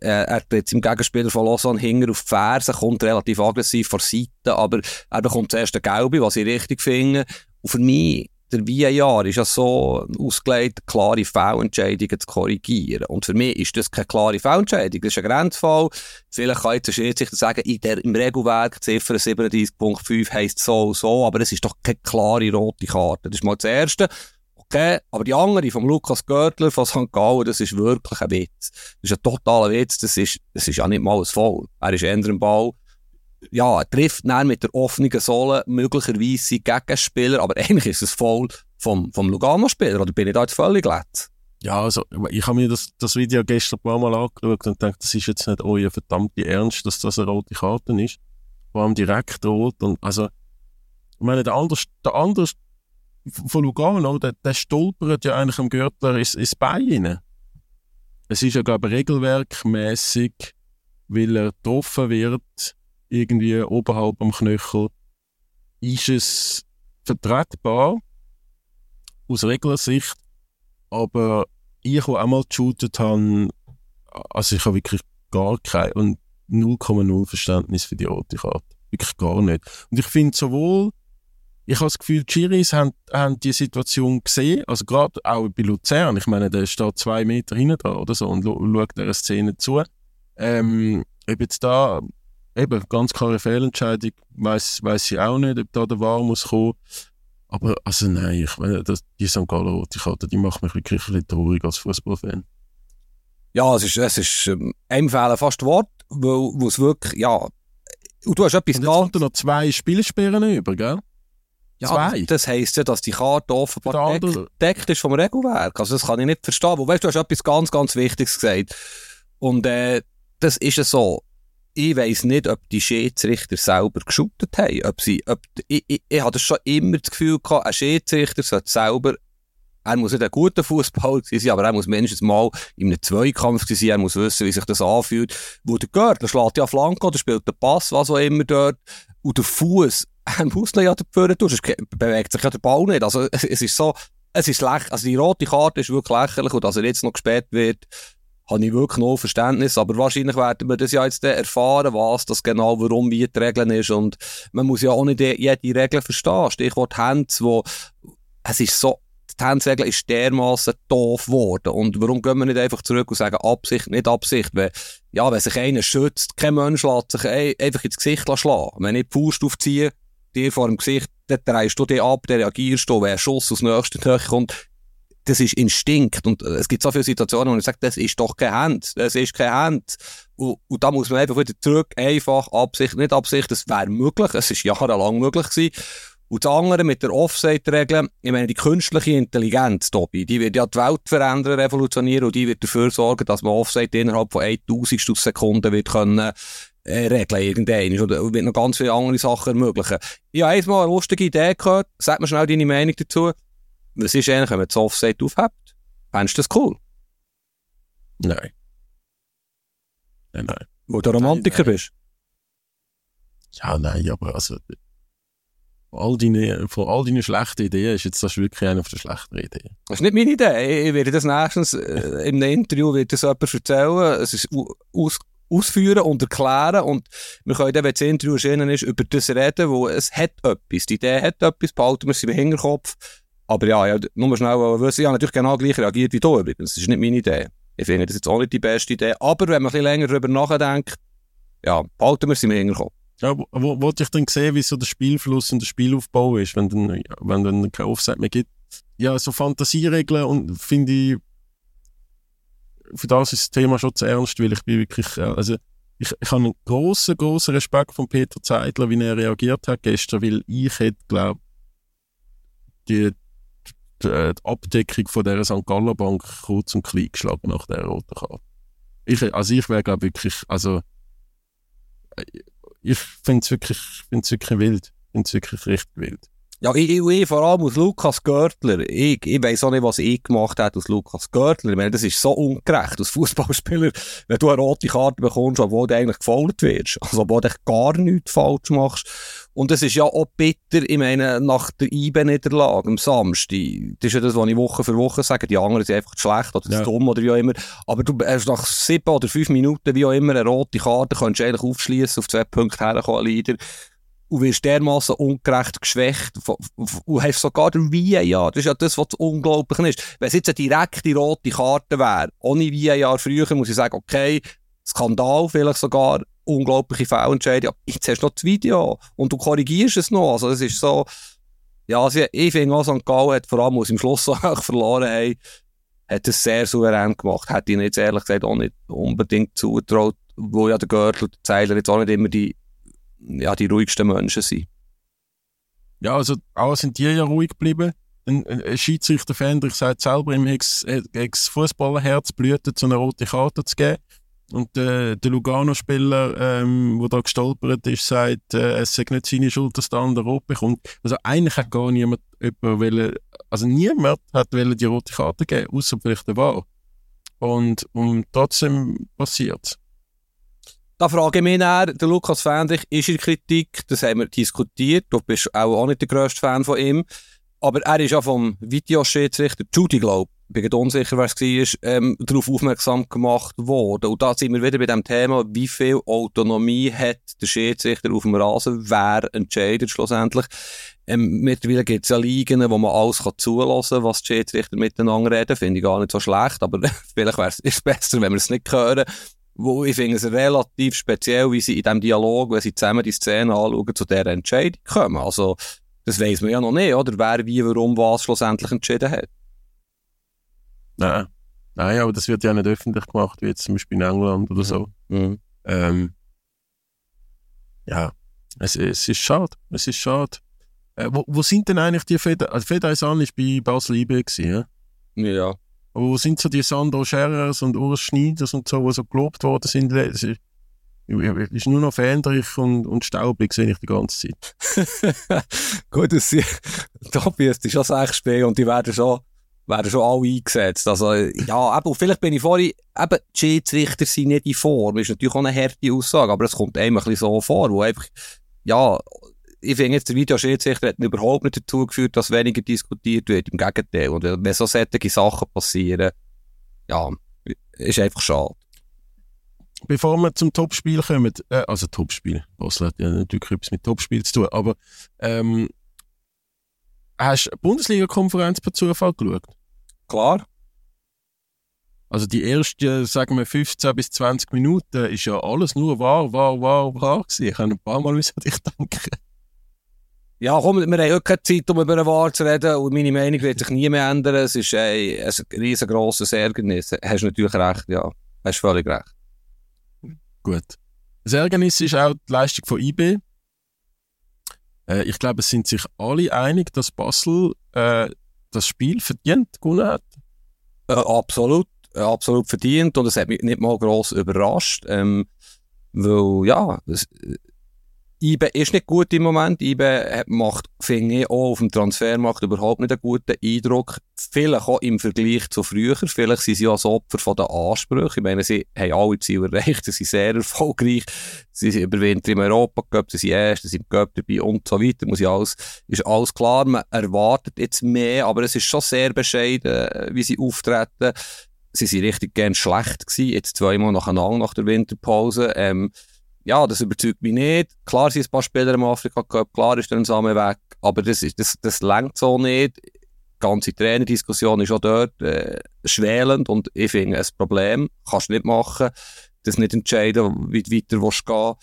Speaker 3: Er tritt im Gegenspieler von Lausanne hinger auf die Ferse, kommt relativ aggressiv vor Seite, aber er bekommt zuerst eine Gelbe, was ich richtig finde. Und für mich, der VAR ist ja so ausgelegt, klare Fehlentscheidungen zu korrigieren. Und für mich ist das keine klare Fehlentscheidung. Das ist ein Grenzfall. Vielleicht kann jetzt der Schiedsrichter sagen, in der, im Regelwerk Ziffer 37.5 heisst so so, aber es ist doch keine klare rote Karte. Das ist mal das Erste. Okay, aber die andere vom Lukas Görtler von St. Gallen, das ist wirklich ein Witz. Das ist ein totaler Witz. Das ist, das ist ja nicht mal ein Foul. Er ist eher Ball ja, er trifft dann mit der offenen Sohle möglicherweise seinen Gegenspieler, aber eigentlich ist es voll vom, vom Lugano-Spieler, oder bin ich da jetzt völlig glatt?
Speaker 2: Ja, also, ich habe mir das, das Video gestern ein paar Mal angeschaut und gedacht, das ist jetzt nicht euer verdammte Ernst, dass das eine rote Karte ist. Vor allem direkt rot und, also, ich meine, der andere, der andere von Lugano, der, der stolpert ja eigentlich am Gürtler ins, ins Bein rein. Es ist ja, glaube ich, regelwerkmäßig, weil er getroffen wird, irgendwie oberhalb am Knöchel, ist es vertretbar aus Reglersicht, aber ich, der auch mal geshootet habe, also ich habe wirklich gar kein und 0,0 Verständnis für die rote Karte. Wirklich gar nicht. Und ich finde sowohl, ich habe das Gefühl, die Chiris haben, haben die Situation gesehen, also gerade auch bei Luzern, ich meine, der steht zwei Meter hinten dran oder so und schaut dieser Szene zu. Ähm, ob jetzt da eben, ganz klare Fehlentscheidung, weiß ich auch nicht, ob da der Wahr muss kommen. Aber, also nein, ich meine, das, die St. Gallen rote die macht mich wirklich ein bisschen traurig als Fußballfan.
Speaker 3: Ja, es ist, es ist, ähm, einem fehlen fast Wort, wo es wirklich, ja, und du hast etwas
Speaker 2: und jetzt noch zwei Spielsperren über, gell?
Speaker 3: Ja, Zwei. das heisst ja, dass die Karte offenbar deckt, deckt ist vom Regelwerk. Also das kann ich nicht verstehen. Wo, weißt, du hast etwas ganz, ganz Wichtiges gesagt. Und äh, das ist ja so ich weiss nicht, ob die Schiedsrichter selber geschootet haben. Ob sie, ob, ich, ich, ich hatte schon immer das Gefühl gehabt, ein Schiedsrichter sollte selber, er muss nicht ein guter Fußballer sein, aber er muss mindestens mal in einem Zweikampf sein, er muss wissen, wie sich das anfühlt. Wo der Gürtel schlägt ja Flanke oder spielt den Pass, was auch immer dort, und der Fuß, er muss ja dafür tun, sonst bewegt sich ja der Ball nicht. Also, es, ist so, es ist lächerlich, also die rote Karte ist wirklich lächerlich und dass er jetzt noch gesperrt wird, habe ich wirklich noch Verständnis. Aber wahrscheinlich werden wir das ja jetzt erfahren, was das genau, warum, wie die Regeln ist. Und man muss ja auch nicht jede Regel verstehen. Stichwort Hands, wo, es ist so, die Handsregel ist dermaßen doof geworden. Und warum gehen wir nicht einfach zurück und sagen Absicht, nicht Absicht? Weil, ja, wenn sich einer schützt, kein Mensch lässt sich einfach ins Gesicht schlagen. Wenn ich die Faust aufziehe, dir vor dem Gesicht, dann drehst du dich ab, dann reagierst du, wenn ein Schuss aus nächster Höhe kommt, das ist Instinkt. Und äh, es gibt so viele Situationen, wo ich sage, das ist doch kein Hand. Das ist kein Hand. Und, und da muss man einfach wieder zurück, einfach, Absicht, nicht Absicht, das wäre möglich. Es ist jahrelang möglich gewesen. Und das andere mit der Offside-Regel, ich meine, die künstliche Intelligenz, Tobi, die wird ja die Welt verändern, revolutionieren und die wird dafür sorgen, dass man Offside innerhalb von 1000 Sekunden wird können, äh, regeln irgendein. Oder wird noch ganz viele andere Sachen ermöglichen. Ich habe einmal eine lustige Idee gehört. Sag mir schnell deine Meinung dazu. Was ist eigentlich, wenn man das Offset aufhebt? Fändest du das cool?
Speaker 2: Nein. Nein, nein.
Speaker 3: Wo du Romantiker
Speaker 2: nein,
Speaker 3: bist?
Speaker 2: Ja, nein, aber also, all deinen, von all deinen schlechten Ideen ist jetzt das wirklich eine der schlechten Ideen.
Speaker 3: Das ist nicht meine Idee. Ich werde das nächstens äh, in Interview wird das jemand erzählen. Es ist aus, ausführen und erklären und wir können dann, wenn das Interview erschienen ist, über das reden, wo es hat etwas. Die Idee hat etwas, behalten wir sie im Hinterkopf aber ja, ja nur schnell wissen, ich habe natürlich genau gleich reagiert wie du übrigens. Das ist nicht meine Idee. Ich finde das jetzt auch nicht die beste Idee. Aber wenn man ein bisschen länger darüber nachdenkt, ja, behalten wir sie im Hinterkopf.
Speaker 2: Ja, wo, wo ich dann sehen, wie so der Spielfluss und der Spielaufbau ist, wenn dann, wenn dann kein Offset mehr gibt. Ja, so Fantasieregeln und finde ich, für das ist das Thema schon zu ernst, weil ich bin wirklich, äh, also ich, ich habe einen grossen, grossen Respekt von Peter Zeidler, wie er reagiert hat gestern, weil ich hätte, glaube die, die, die Abdeckung von dieser St. Galler Bank kurz und klein geschlagen nach der roten Karte. Ich, also ich wäre, glaube wirklich, also äh, ich finde es wirklich, find's wirklich wild. Ich finde es wirklich richtig wild.
Speaker 3: Ja, ich, ich, vor allem aus Lukas Görtler. Ich, ich weiss auch nicht, was ich gemacht habe aus Lukas Görtler. Ich meine, das ist so ungerecht als Fußballspieler, wenn du eine rote Karte bekommst, obwohl du eigentlich gefault wirst. Also, obwohl du gar nichts falsch machst. Und es ist ja auch bitter, ich meine, nach der IB-Niederlage am Samstag. Das ist ja das, was ich Woche für Woche sage. Die anderen sind einfach schlecht oder ja. dumm oder wie auch immer. Aber du hast nach sieben oder fünf Minuten, wie auch immer, eine rote Karte, kannst du eigentlich aufschließen, auf zwei Punkte herkommen, Leader und wirst dermaßen ungerecht geschwächt und hast sogar den VAR. Das ist ja das, was unglaublich ist. Wenn es jetzt eine direkte rote Karte wäre, ohne VAR früher, muss ich sagen, okay, Skandal vielleicht sogar, unglaubliche Fehlentscheidung. Jetzt hast du noch das Video und du korrigierst es noch. Also es ist so, ja, ich finde auch, St. Gallen hat vor allem, als im Schluss so verloren haben, hat es sehr souverän gemacht. Hätte ich jetzt ehrlich gesagt auch nicht unbedingt zugetraut, wo ja der Gürtel der Zeiler jetzt auch nicht immer die ja, die ruhigsten Menschen sind.
Speaker 2: Ja, also auch sind die ja ruhig geblieben. Ein, ein Schiedsrichter Fendrich sagt selber, ihm ex Fußballerherz blühte, so eine rote Karte zu geben. Und äh, der Lugano-Spieler, ähm, der da gestolpert ist, sagt, äh, es sei nicht seine Schuld, dass der andere rot bekommt. Also eigentlich hat gar niemand wollen, also niemand hat die rote Karte geben, außer vielleicht der Wahl. Und, und trotzdem passiert es.
Speaker 3: Da frage ich mich dann, der Lukas Fendrich ist in Kritik, das haben wir diskutiert, du bist auch, auch nicht der grösste Fan von ihm, aber er ist ja vom Videoschiedsrichter Judy, glaube ich, bin unsicher, wer es war, ähm, darauf aufmerksam gemacht worden. Und da sind wir wieder bei dem Thema, wie viel Autonomie hat der Schiedsrichter auf dem Rasen, wer entscheidet schlussendlich. Ähm, mittlerweile gibt es ja Ligen, wo man alles kann zulassen kann, was die Schiedsrichter miteinander reden, finde ich gar nicht so schlecht, aber vielleicht wäre es besser, wenn wir es nicht hören wo ich finde es relativ speziell, wie sie in diesem Dialog, wenn sie zusammen die Szene anschauen, zu dieser Entscheidung kommen. Also, das weiss man ja noch nicht, oder? Wer, wie, warum, was schlussendlich entschieden hat.
Speaker 2: Nein. Nein, aber das wird ja nicht öffentlich gemacht, wie jetzt zum Beispiel in England oder so. Mhm. Ähm, ja, es, es ist schade. Es ist schade. Äh, wo, wo sind denn eigentlich die Feder? Also Fedaisan war bei Basel IB, ja?
Speaker 3: Ja.
Speaker 2: Aber wo sind so die Sandro Scherers und Urs Schneiders und so, die so gelobt worden sind? Es ist, ist nur noch Fähndrich und, und staubig, sehe ich die ganze Zeit.
Speaker 3: Gut, das Tobias, das ist schon sechs Spiele und die werden schon, werden schon alle eingesetzt. Also, ja, eben, vielleicht bin ich vorhin, eben, die Schiedsrichter sind nicht in Form. Das ist natürlich auch eine harte Aussage, aber es kommt einem ein bisschen so vor, wo einfach, ja, ich finde jetzt, der Videoschiedsrichter hat überhaupt nicht dazu geführt, dass weniger diskutiert wird. Im Gegenteil. Und wenn so solche Sachen passieren, ja, ist einfach schade.
Speaker 2: Bevor wir zum Topspiel kommen, äh, also Topspiel, Basel hat ja natürlich etwas mit Topspiel zu tun, aber ähm, hast du Bundesliga-Konferenz per Zufall geschaut?
Speaker 3: Klar.
Speaker 2: Also die ersten, sagen wir, 15 bis 20 Minuten ist ja alles nur wahr, wahr, wahr, wahr gewesen. Ich habe ein paar Mal an dich denken.
Speaker 3: Ja, komm, wir haben auch keine Zeit, um über eine Wahl zu reden und meine Meinung wird sich nie mehr ändern. Es ist ey, ein riesengroßes Ärgernis. Hast du natürlich recht, ja. Hast völlig recht.
Speaker 2: Gut. Das Ärgernis ist auch die Leistung von IB. Äh, ich glaube, es sind sich alle einig, dass Basel äh, das Spiel verdient gewonnen hat.
Speaker 3: Äh, absolut, äh, absolut verdient und es hat mich nicht mal gross überrascht. Ähm, weil, ja, es, IBE ist nicht gut im Moment. IBE macht, finde ich, auch auf dem Transfermarkt überhaupt nicht einen guten Eindruck. Vielleicht auch im Vergleich zu früher. Vielleicht sind sie auch als Opfer von den Ansprüchen. Ich meine, sie haben alle Ziele erreicht. Sie sind sehr erfolgreich. Sie sind überwintern im Europa-Cup. Sie sind erst, sie sind im Cup dabei und so weiter. Muss ich alles, ist alles klar. Man erwartet jetzt mehr, aber es ist schon sehr bescheiden, wie sie auftreten. Sie sind richtig gern schlecht gewesen. Jetzt zweimal nacheinander nach der Winterpause. Ähm, ja, das überzeugt mich nicht. Klar sind ein paar Spieler im Afrika Cup, klar ist der Samen weg, aber das, ist, das, das längt so nicht. Die ganze Trainerdiskussion ist auch dort äh, schwelend und ich finde, ein Problem kannst du nicht machen, das nicht entscheiden, wie du weiter willst gehen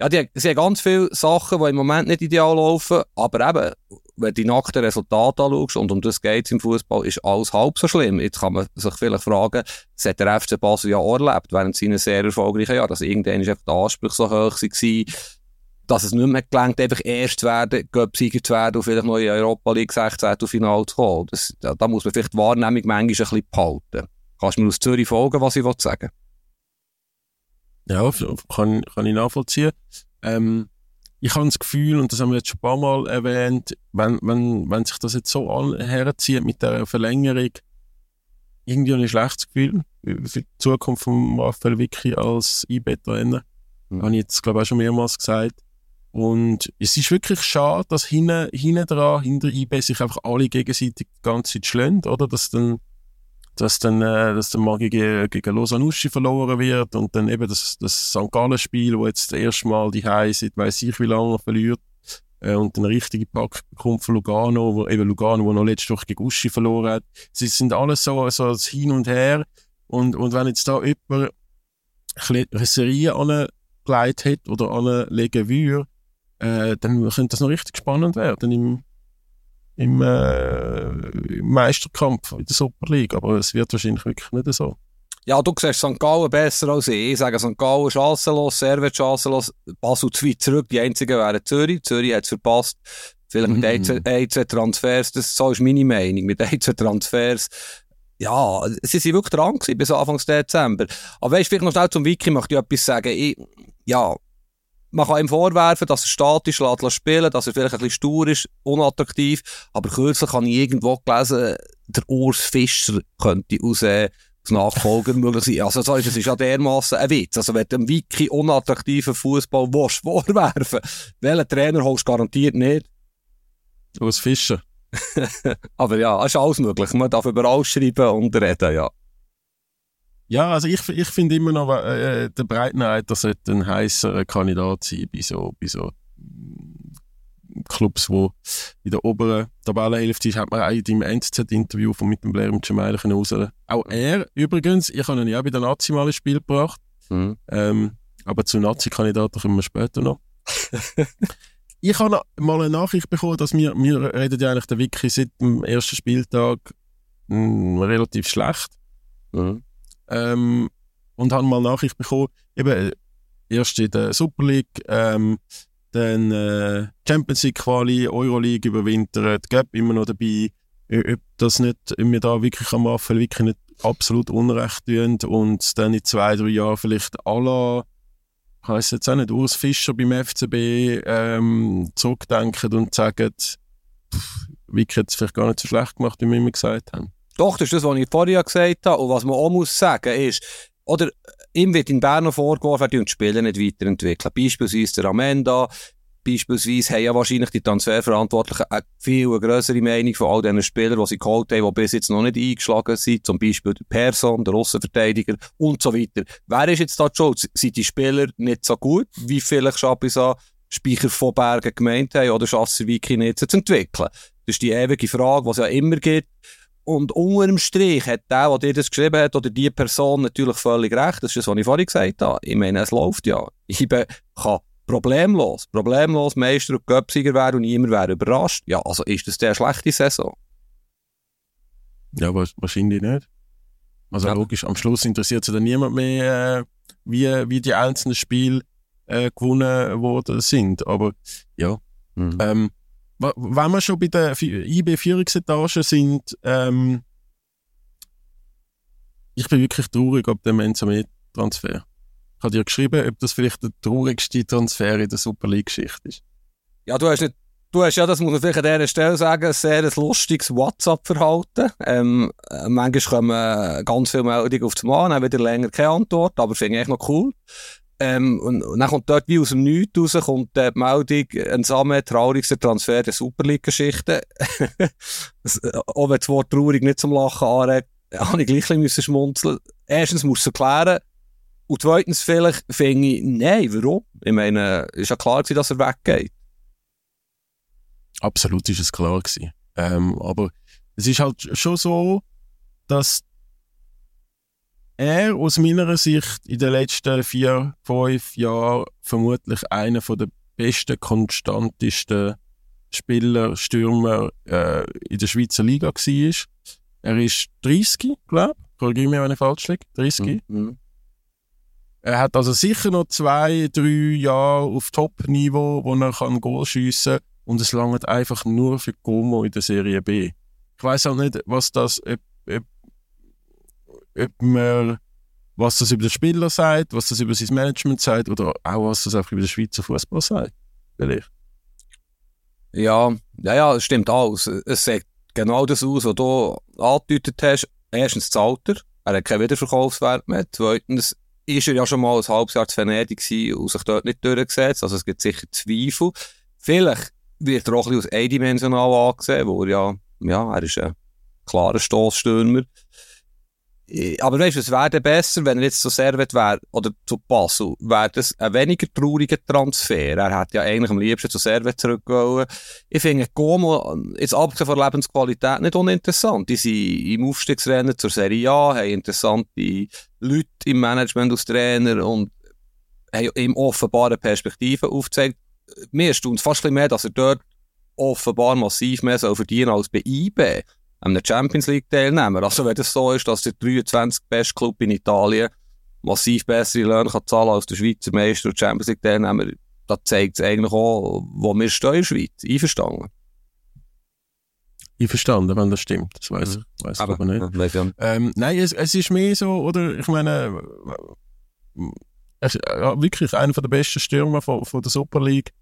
Speaker 3: Ja, die, sie haben ganz viele Sachen, die im Moment nicht ideal laufen, aber eben, wenn du die nackten Resultate anschaust, und um das geht im Fußball, ist alles halb so schlimm. Jetzt kann man sich vielleicht fragen, das hat der FC Basel ja auch erlebt, während seiner sehr erfolgreichen Jahre, dass irgendwann einfach der Anspruch so hoch war, dass es nicht mehr gelangt, einfach erst zu werden, Göpsieger zu werden und vielleicht noch in Europa League 16 Final zu kommen. Das, da, da, muss man vielleicht die Wahrnehmung manchmal ein bisschen behalten. Kannst du mir aus Zürich folgen, was ich sagen
Speaker 2: Ja, kann, kann ich nachvollziehen. Ähm, ich habe das Gefühl, und das haben wir jetzt schon ein paar Mal erwähnt, wenn, wenn, wenn sich das jetzt so herzieht mit der Verlängerung, irgendwie ein schlechtes Gefühl für die Zukunft von Raphael Vicky als IB-Trainer. Mhm. Habe ich jetzt, glaube ich, auch schon mehrmals gesagt. Und es ist wirklich schade, dass hinten, hinten dran, hinter IB sich einfach alle gegenseitig die ganze Zeit schlönt, oder? Dass dann, dass dann, äh, dass dann mal gegen, gegen Lausanne verloren wird und dann eben das, das St. Gallen-Spiel, wo jetzt das erste Mal die Heim seit weiss ich wie lange verliert, äh, und einen richtigen Pack bekommt von Lugano, wo, eben Lugano, wo noch letzte Woche gegen Uschi verloren hat. Sie sind alles so, so das Hin und Her. Und, und wenn jetzt da jemand eine Serie angelegt hat oder anlegen würde, äh, dann könnte das noch richtig spannend werden im, im, äh, im Meisterkampf in der Super League. Aber es wird wahrscheinlich wirklich nicht so.
Speaker 3: Ja, du siehst St. Gallen besser als ich. Ich sage St. Gallen chancenlos, Servet chancenlos, Basel zwei zurück. Die einzigen wären Zürich. Zürich hat es verpasst. Vielleicht mit mm. ein, zwei Transfers. Das, so ist meine Meinung. Mit ein, zwei Transfers. Ja, sie sind wirklich dran gewesen bis Anfang Dezember. Aber weißt du, vielleicht noch schnell zum Wiki möchte ich etwas sagen. Ich, ja, man kann ihm vorwerfen, dass er statisch lässt spielen, dass er vielleicht ein bisschen stur ist, unattraktiv. Aber kürzlich habe ich irgendwo gelesen, der Urs Fischer könnte aus, äh, als Nachfolger möglich sein. Also, das ist ja dermassen ein Witz. Also, wenn du einem Wiki unattraktiven Fußball vorwerfen welchen Trainer holst du garantiert nicht?
Speaker 2: Urs Fischer.
Speaker 3: Aber ja, es ist alles möglich. Man darf über alles schreiben und reden, ja.
Speaker 2: Ja, also ich, ich finde immer noch, äh, der Breitenreiter sollte ein heißer Kandidat sein bei so, bei so mm, Clubs, wo in der oberen Tabellenhälfte ist, hat man auch in deinem NZZ-Interview von mit dem Blair und Gemeinde können Auch er übrigens, ich habe ihn ja bei der Nazi mal ins Spiel gebracht, mhm. ähm, aber zu Nazi-Kandidaten kommen wir später noch. ich habe mal eine Nachricht bekommen, dass wir, wir reden ja eigentlich der Wiki seit dem ersten Spieltag mh, mm, relativ schlecht. Mhm. Ähm, und habe mal Nachricht bekommen, eben erst in der Super League, ähm, dann äh, Champions League Quali, Euroleague überwintert, Gap immer noch dabei, ob das nicht, mir da wirklich am Anfang wirklich nicht absolut Unrecht tun und dann in zwei, drei Jahren vielleicht alle, ich weiss jetzt auch nicht, Urs Fischer beim FCB ähm, zurückdenken und sagen, pff, Vicky hat es vielleicht gar nicht so schlecht gemacht, wie wir immer gesagt haben.
Speaker 3: Doch, das ist das, was ich vorher gesagt habe. Und was man auch muss sagen ist, oder ihm wird in Bern vorgeworfen, die Spieler nicht weiterentwickeln. Beispielsweise der Amenda, beispielsweise haben ja wahrscheinlich die Transferverantwortlichen eine viel größere Meinung von all diesen Spielern, die sie geholt haben, die bis jetzt noch nicht eingeschlagen sind, zum Beispiel der Person, der Russenverteidiger und so weiter. Wer ist jetzt da schon? Sind die Spieler nicht so gut, wie vielleicht schon bis an Speicher von Bergen gemeint haben, oder Schasser Wiki nicht zu entwickeln? Das ist die ewige Frage, die es ja immer gibt. Und unter dem Strich hat der, der dir das geschrieben hat, oder die Person natürlich völlig recht. Das ist das, was ich vorhin gesagt habe. Ich meine, es läuft ja. Ich kann problemlos, problemlos Meister und Göpsieger werden und niemand wäre überrascht. Ja, also ist das der schlechte Saison?
Speaker 2: Ja, wahrscheinlich nicht. Also ja. logisch, am Schluss interessiert sich dann niemand mehr, äh, wie, wie die einzelnen Spiele äh, gewonnen worden sind. Aber ja, mhm. ähm, wenn wir schon bei der IB-Führungsetage sind, ähm, ich bin wirklich traurig ob der Mensamet-Transfer. Ich habe dir geschrieben, ob das vielleicht der traurigste Transfer in der Super League-Geschichte ist.
Speaker 3: Ja, du hast nicht Du hast ja, das muss man vielleicht an dieser Stelle sagen, ein sehr lustiges WhatsApp-Verhalten. Ähm, äh, manchmal kommen ganz viele Meldungen auf den Mann, dann wieder länger keine Antwort, aber finde ich echt noch cool. Ähm, und, und, dann kommt dort wie aus dem Nichts raus, kommt die Meldung, ein Samen, traurigster Transfer der Superliga-Geschichte. auch wenn das Wort traurig nicht zum Lachen anregt, habe ich gleich ein bisschen schmunzeln Erstens muss es erklären. Und zweitens vielleicht finde ich, nein, warum? Ich meine, ist ja klar gewesen, dass er weggeht.
Speaker 2: Absolut ist es klar gewesen. Ähm, aber es ist halt schon so, dass er aus meiner Sicht in den letzten vier, fünf Jahren vermutlich einer der besten, konstantesten Spieler, Stürmer äh, in der Schweizer Liga war. Er ist 30, glaube ich. Korrigiere mich, wenn ich falsch liege. 30.
Speaker 3: Mhm.
Speaker 2: Er hat also sicher noch zwei, drei Jahre auf Top-Niveau, wo er kann Goal schiessen kann. Und es langt einfach nur für Como in der Serie B. Ich weiß auch nicht, was das, ob, ob, ob man, was das über den Spieler sagt, was das über sein Management sagt oder auch was das einfach über den Schweizer Fußball sagt. Vielleicht.
Speaker 3: Ja, ja, ja, es stimmt alles. Es sagt genau das aus, was du angedeutet hast. Erstens das Alter. Er hat keinen Wiederverkaufswert mehr. Zweitens ist er ja schon mal ein halbes Jahr zu Venedig gewesen und sich dort nicht durchgesetzt. Also es gibt sicher Zweifel. Vielleicht wird er auch ein bisschen als eindimensional angesehen, wo er ja, ja, er ist ein klarer Stoßstürmer. Aber weißt du, es wäre besser, wenn er jetzt zu Servet wäre, oder zu Basel, wäre das ein weniger trauriger Transfer. Er hat ja eigentlich am liebsten zu Servet zurückgewollt. Ich finde Como, jetzt abgesehen von Lebensqualität, nicht uninteressant. Die sind im Aufstiegsrennen zur Serie A, haben interessante Leute im Management als Trainer und haben ihm offenbare Perspektiven aufgezeigt. Mir erstaunt es fast ein mehr, dass er dort offenbar massiv mehr soll als bei IB einem Champions League Teilnehmer. Also wenn das so ist, dass der 23 beste Club in Italien massiv bessere Löhne kann zahlen als der Schweizer Meister und Champions League Teilnehmer, das zeigt es eigentlich auch, wo wir stehen in der Schweiz. Einverstanden?
Speaker 2: Einverstanden, wenn das stimmt. Das weiß ich, weiss aber, aber nicht. Ähm, nein, es, es ist mehr so, oder ich meine, es, ja, wirklich einer der besten Stürmer von, von der Super League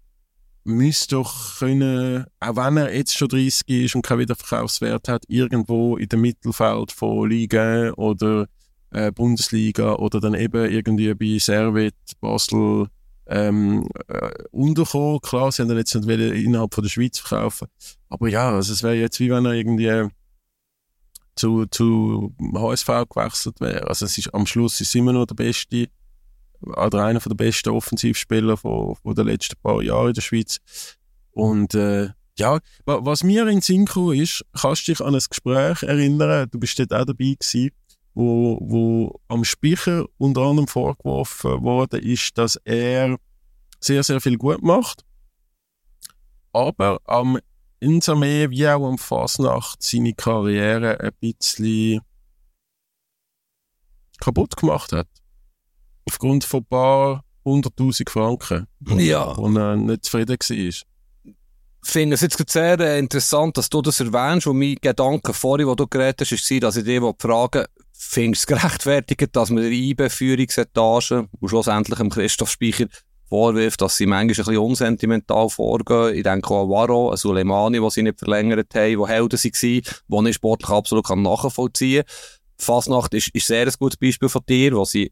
Speaker 2: müsste doch können, auch wenn er jetzt schon 30 ist und keinen Wiederverkaufswert hat, irgendwo in dem Mittelfeld von Liga oder äh, Bundesliga oder dann eben irgendwie bei Servet, Basel ähm, äh, unterkommen. Klar, sie haben dann jetzt nicht innerhalb von der Schweiz verkaufen. Aber ja, also es wäre jetzt wie wenn er irgendwie zu, zu HSV gewechselt wäre. Also es ist, am Schluss ist immer noch der beste oder einer der besten Offensivspieler von, von den letzten paar Jahren in der Schweiz. Und äh, ja, was mir in Sinn kam, ist, kannst du dich an ein Gespräch erinnern, du bist dort auch dabei gewesen, wo, wo am Speicher unter anderem vorgeworfen worden ist, dass er sehr, sehr viel gut macht, aber am Insamee wie auch am Fasnacht seine Karriere ein bisschen kaputt gemacht hat aufgrund von ein paar hunderttausend Franken,
Speaker 3: ja.
Speaker 2: wo er nicht zufrieden war. Ich
Speaker 3: finde es jetzt sehr äh, interessant, dass du das erwähnst und mein Gedanke vorhin, wo du geredet hast, war, dass ich dich fragen findest du es gerechtfertigt, dass man der IB-Führungsetage und schlussendlich dem Christoph Speicher vorwirft, dass sie manchmal ein bisschen unsentimental vorgehen. Ich denke auch an Waro, an Suleimani, die sie nicht verlängert haben, die Helden waren, die ich sportlich absolut nachvollziehen kann. Fasnacht ist, ist sehr ein gutes Beispiel von dir, wo sie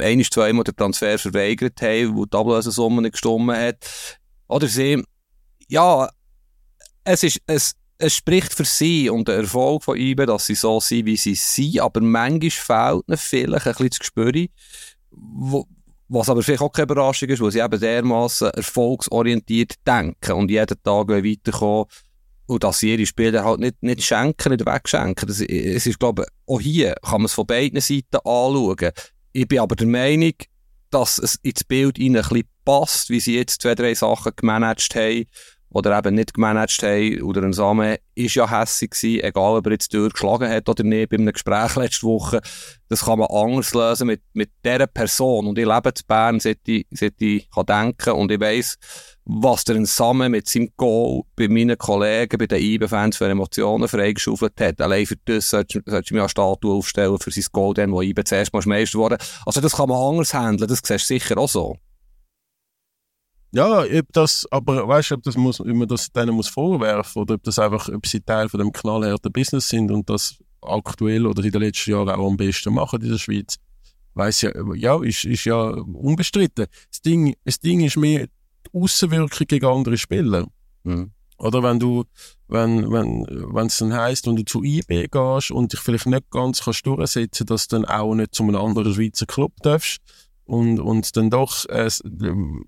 Speaker 3: ein, zweimal den Transfer verweigert haben, wo die Ablösesumme nicht gestimmt hat. Oder sie, ja, es ist, es, es spricht für sie und den Erfolg von IBE, dass sie so sind, wie sie sind, aber manchmal fehlt ihnen vielleicht ein bisschen das Gespür, wo, was aber vielleicht auch keine Überraschung ist, weil sie eben dermaßen erfolgsorientiert denken und jeden Tag weiterkommen und dass sie ihre Spiele halt nicht, nicht schenken, nicht wegschenken. Das, es ist, glaube ich, auch hier kann man es von beiden Seiten anschauen. Ich bin aber der Meinung, dass es ins Bild ihnen ein bisschen passt, wie sie jetzt zwei, drei Sachen gemanagt haben oder eben nicht gemanagt haben. Oder ein Samen ist ja hässig gewesen, egal ob er jetzt durchgeschlagen hat oder nicht, bei einem Gespräch letzte Woche. Das kann man anders lösen mit, mit dieser Person. Und ich lebe in Bern, seit ich, seit ich kann denken und ich weiss, was der Samen mit seinem Goal bei meinen Kollegen, bei den IBE-Fans für Emotionen freigeschaufelt hat. Allein für das solltest, du mir eine Statue aufstellen für sein Goal, dann, wo IBE zuerst mal Meister wurde. Also das kann man anders handeln, das siehst du sicher auch so.
Speaker 2: Ja, ob das, aber weißt du, ob, das muss, ob man das denen muss vorwerfen oder ob das einfach, ob sie Teil von dem knallharten Business sind und das aktuell oder in den letzten Jahren auch am besten machen in der Schweiz. Weiß ja, ja, ist, ist ja unbestritten. Das Ding, das Ding ist mehr die Außenwirkung gegen andere Spieler. Mhm. Oder wenn du, wenn, wenn, wenn es dann heisst, wenn du zu IB gehst und dich vielleicht nicht ganz kannst durchsetzen, dass du dann auch nicht zu einem anderen Schweizer Club darfst und, und dann doch, äh,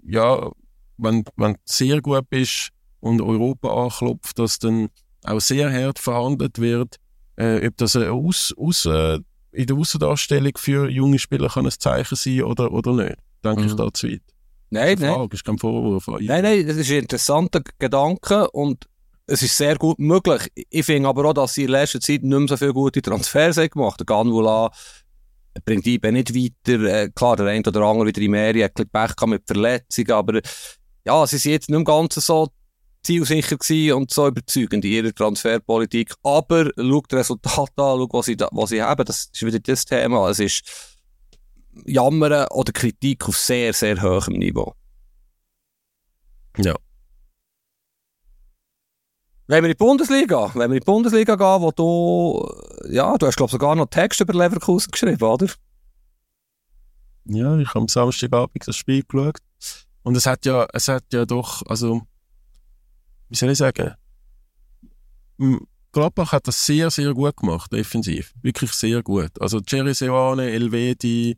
Speaker 2: ja, wenn, wenn du sehr gut bist und Europa anklopft, dass dann auch sehr hart verhandelt wird, äh, ob das aus, aus, äh, in der Außendarstellung für junge Spieler kann ein Zeichen sein oder, oder nicht. Denke mhm. ich da zu weit.
Speaker 3: Nein, nein.
Speaker 2: Frage, ist kein Vorwurf.
Speaker 3: Nein, nein, das ist ein interessanter Gedanke und es ist sehr gut möglich. Ich finde aber auch, dass sie in letzter Zeit nicht mehr so viele gute Transfers haben gemacht. Der Ganvula bringt IB nicht weiter. Äh, klar, der eine oder andere wieder in Meri hat ein Pech mit Verletzungen, aber ja, sie sind jetzt nicht im Ganzen so zielsicher gewesen und so überzeugend in ihrer Transferpolitik. Aber schau das Resultat an, schau, was sie, da, was sie haben. Das ist wieder das Thema. Es ist Jammern oder Kritik auf sehr, sehr hohem Niveau.
Speaker 2: Ja.
Speaker 3: Wenn wir in die Bundesliga, wenn wir in die Bundesliga gehen, wo du, ja, du hast, glaube sogar noch Text über Leverkusen geschrieben, oder?
Speaker 2: Ja, ich habe am Samstagabend das Spiel geschaut. Und es hat ja, es hat ja doch, also, wie soll ich sagen? Gladbach hat das sehr, sehr gut gemacht, defensiv. Wirklich sehr gut. Also, Jerry Seoane, Elvedi,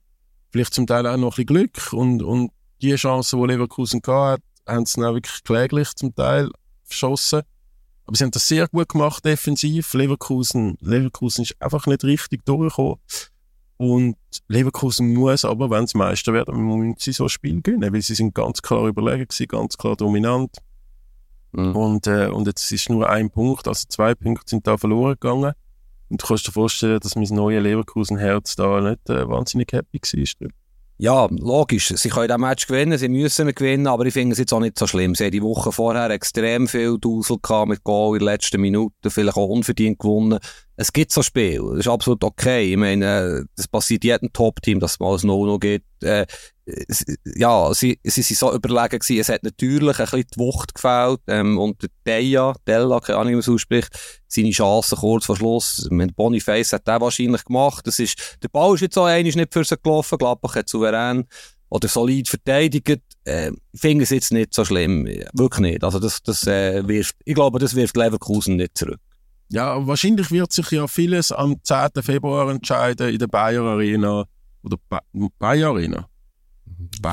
Speaker 2: vielleicht zum Teil auch noch ein bisschen Glück und, und die Chancen, die Leverkusen gehabt hat, haben sie dann wirklich kläglich zum Teil verschossen. Aber sie haben das sehr gut gemacht, defensiv. Leverkusen, Leverkusen ist einfach nicht richtig durchgekommen. Und Leverkusen muss aber, wenn sie Meister werden, müssen sie so ein Spiel gewinnen, weil sie sind ganz klar überlegen gewesen, ganz klar dominant. Mhm. Und, äh, und jetzt ist nur ein Punkt, also zwei Punkte sind da verloren gegangen. Und du kannst dir vorstellen, dass mein neues Leverkusen-Herz da nicht äh, wahnsinnig happy war.
Speaker 3: Ja, logisch. Sie können das Match gewinnen, sie müssen gewinnen, aber ich finde es jetzt auch nicht so schlimm. Sie haben die Woche vorher extrem viel Dusel gehabt mit Goal in den letzten Minuten, vielleicht auch unverdient gewonnen. Es gibt so Spiele, das ist absolut okay. Ich meine, das passiert jedem Top-Team, dass es mal ein No-No gibt. Äh, ja, sie, sie sind so überlegen gewesen. Es hat natürlich ein bisschen die Wucht gefällt, ähm, und der Deja, Della, keine Ahnung, wie man es ausspricht, seine Chancen kurz vor Schluss. Mit Boniface hat der wahrscheinlich gemacht. Das ist, der Ball ist jetzt auch einmal nicht für sie gelaufen. Gladbach hat souverän oder solid verteidigt. Äh, ich finde es jetzt nicht so schlimm. Wirklich nicht. Also das, das, äh, wirft, ich glaube, das wirft Leverkusen nicht zurück.
Speaker 2: Ja, wahrscheinlich wird sich ja vieles am 10. Februar entscheiden in der Bayer Arena oder ba Bayer Arena.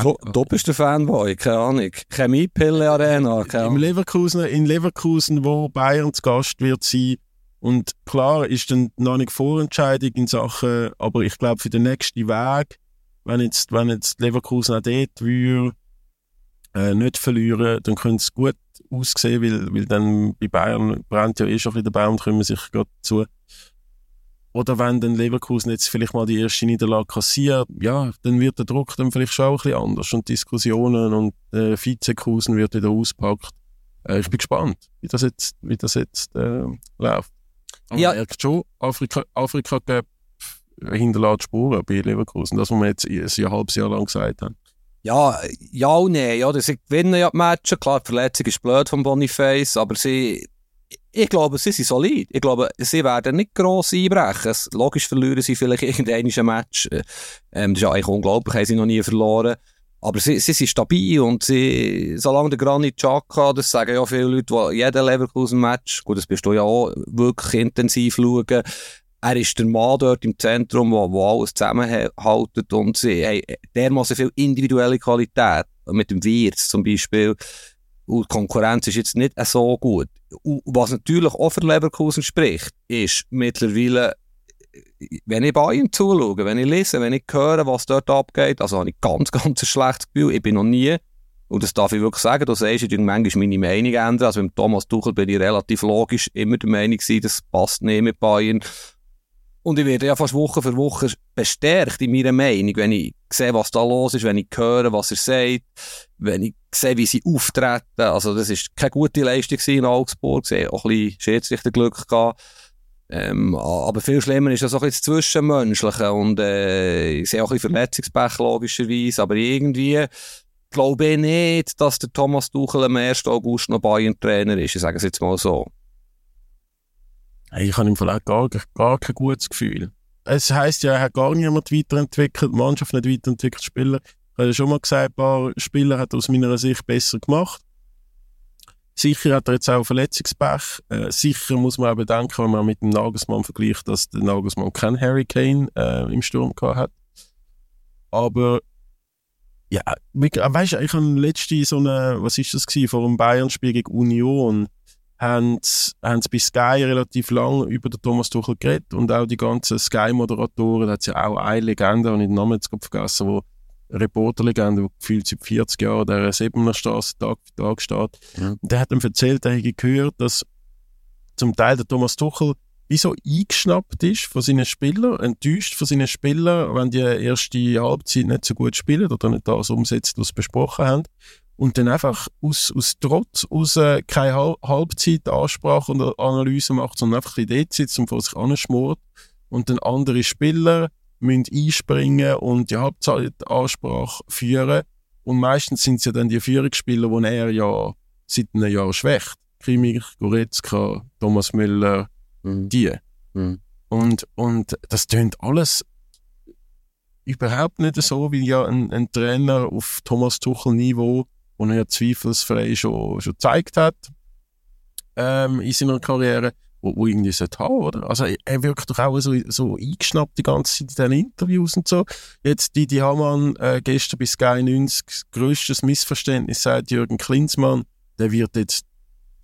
Speaker 3: Wo, du bist der Fanboy, keine Ahnung. Chemiepille Arena, keine
Speaker 2: Ahnung. Leverkusen, in Leverkusen, wo Bayern zu Gast wird sein. Und klar ist dann noch nicht Vorentscheidung in Sachen, aber ich glaube für den nächsten Weg, wenn jetzt, wenn jetzt Leverkusen auch dort würde, äh, nicht verlieren, dann könnte es gut aussehen, weil, weil dann bei Bayern brennt ja eh schon ein bisschen der Baum, kommen wir sich gerade zu. Oder wenn dann Leverkusen jetzt vielleicht mal die erste Niederlage kassiert, ja, dann wird der Druck dann vielleicht schon auch ein bisschen anders und Diskussionen und äh, Vizekusen wird wieder auspackt. Äh, ich bin gespannt, wie das jetzt, wie das jetzt äh, läuft. Aber ja. man merkt schon, Afrika, Afrika Cup hinterlässt Spuren bei Leverkusen, das, was wir jetzt ein halbes Jahr lang gesagt haben.
Speaker 3: Ja, ja und nein. Ja, sie gewinnen ja die Matches. Klar, die Verletzung ist blöd von Boniface, aber sie ich glaube, sie sind solid. Ich glaube, sie werden nicht gross einbrechen. Logisch verlieren sie vielleicht irgendein Match. Äh, ähm, das ist ja eigentlich unglaublich, haben sie noch nie verloren. Aber sie, sie sind stabil und sie, solange der Granit Xhaka, das sagen ja viele Leute, die jeden Leverkusen-Match, gut, das bist du ja auch, wirklich intensiv schauen, er ist der Mann dort im Zentrum, wo alles zusammenhält und sie haben dermaßen viel individuelle Qualität. Mit dem Wirtz zum Beispiel. Und die Konkurrenz ist jetzt nicht so gut. Und was natürlich auch für Leverkusen spricht, ist mittlerweile, wenn ich bei ihm zuschaue, wenn ich lese, wenn ich höre, was dort abgeht, also habe ich ganz, ganz ein schlechtes Gefühl. Ich bin noch nie, und das darf ich wirklich sagen, du sagst, ich manchmal meine Meinung ändern. Also mit Thomas Tuchel bin ich relativ logisch immer der Meinung gewesen, das passt nicht mit Bayern. Und ich werde ja fast Woche für Woche bestärkt in meiner Meinung, wenn ich sehe, was da los ist, wenn ich höre, was er sagt, wenn ich sehe, wie sie auftreten. Also, das ist keine gute Leistung in Augsburg. Sie haben auch ein bisschen Schiedsrichterglück gehabt. Ähm, aber viel schlimmer ist das auch jetzt Zwischenmenschliche und äh, ich sehe auch ein bisschen Verletzungspech logischerweise, aber irgendwie glaube ich nicht, dass der Thomas Tuchel am 1. August noch Bayern-Trainer ist. Ich sage es jetzt mal so.
Speaker 2: Hey, ich habe im Fall gar, gar kein gutes Gefühl. Es heisst ja, er hat gar niemand weiterentwickelt, die Mannschaft nicht weiterentwickelt, Spieler. Ich habe ja schon mal gesagt, ein paar Spieler hat er aus meiner Sicht besser gemacht. Sicher hat er jetzt auch Verletzungspech. Äh, sicher muss man auch bedenken, wenn man mit dem Nagelsmann vergleicht, dass der Nagelsmann keinen Hurricane äh, im Sturm gehabt hat. Aber ja, weißt du, ich habe letzte so eine, was ist das gewesen, vor einem Bayern-Spiel gegen Union, haben sie bei Sky relativ lang über den Thomas Tuchel geredet und auch die ganzen Sky-Moderatoren, da hat ja auch eine Legende, und ich den Namen jetzt vergessen, wo Reporterlegende, der gefühlt seit 40 Jahren der Sebener Straße Tag für Tag steht.
Speaker 3: Mhm.
Speaker 2: Der hat ihm erzählt, er hätte gehört, dass zum Teil der Thomas Tuchel wie so eingeschnappt ist von seinen Spielern, enttäuscht von seinen Spielern, wenn die erste Halbzeit nicht so gut spielen oder nicht das umsetzen, was sie besprochen haben. Und dann einfach aus, aus Trotz, aus äh, keine Hal Halbzeit Ansprache und Analyse macht, sondern einfach ein bisschen dort sitzt und vor sich anschmort. Und dann andere Spieler müssen einspringen und die Halbzeitansprache führen. Und meistens sind es ja dann die Führungsspieler, die er ja seit einem Jahr schwächt. Kimmich, Goretzka, Thomas Müller,
Speaker 3: Mhm.
Speaker 2: die.
Speaker 3: Mhm.
Speaker 2: Und, und das tönt alles überhaupt nicht so, wie ja ein, ein Trainer auf Thomas Tuchel-Niveau, wo er ja zweifelsfrei schon, schon gezeigt hat ähm, in seiner Karriere, wo, wo irgendwie sollte haben, oder? Also er wirkt doch auch so, so eingeschnappt die ganze Zeit in den Interviews und so. Jetzt Didi Hamann äh, gestern bei Sky 90, grösstes Missverständnis, sagt Jürgen Klinsmann, der wird jetzt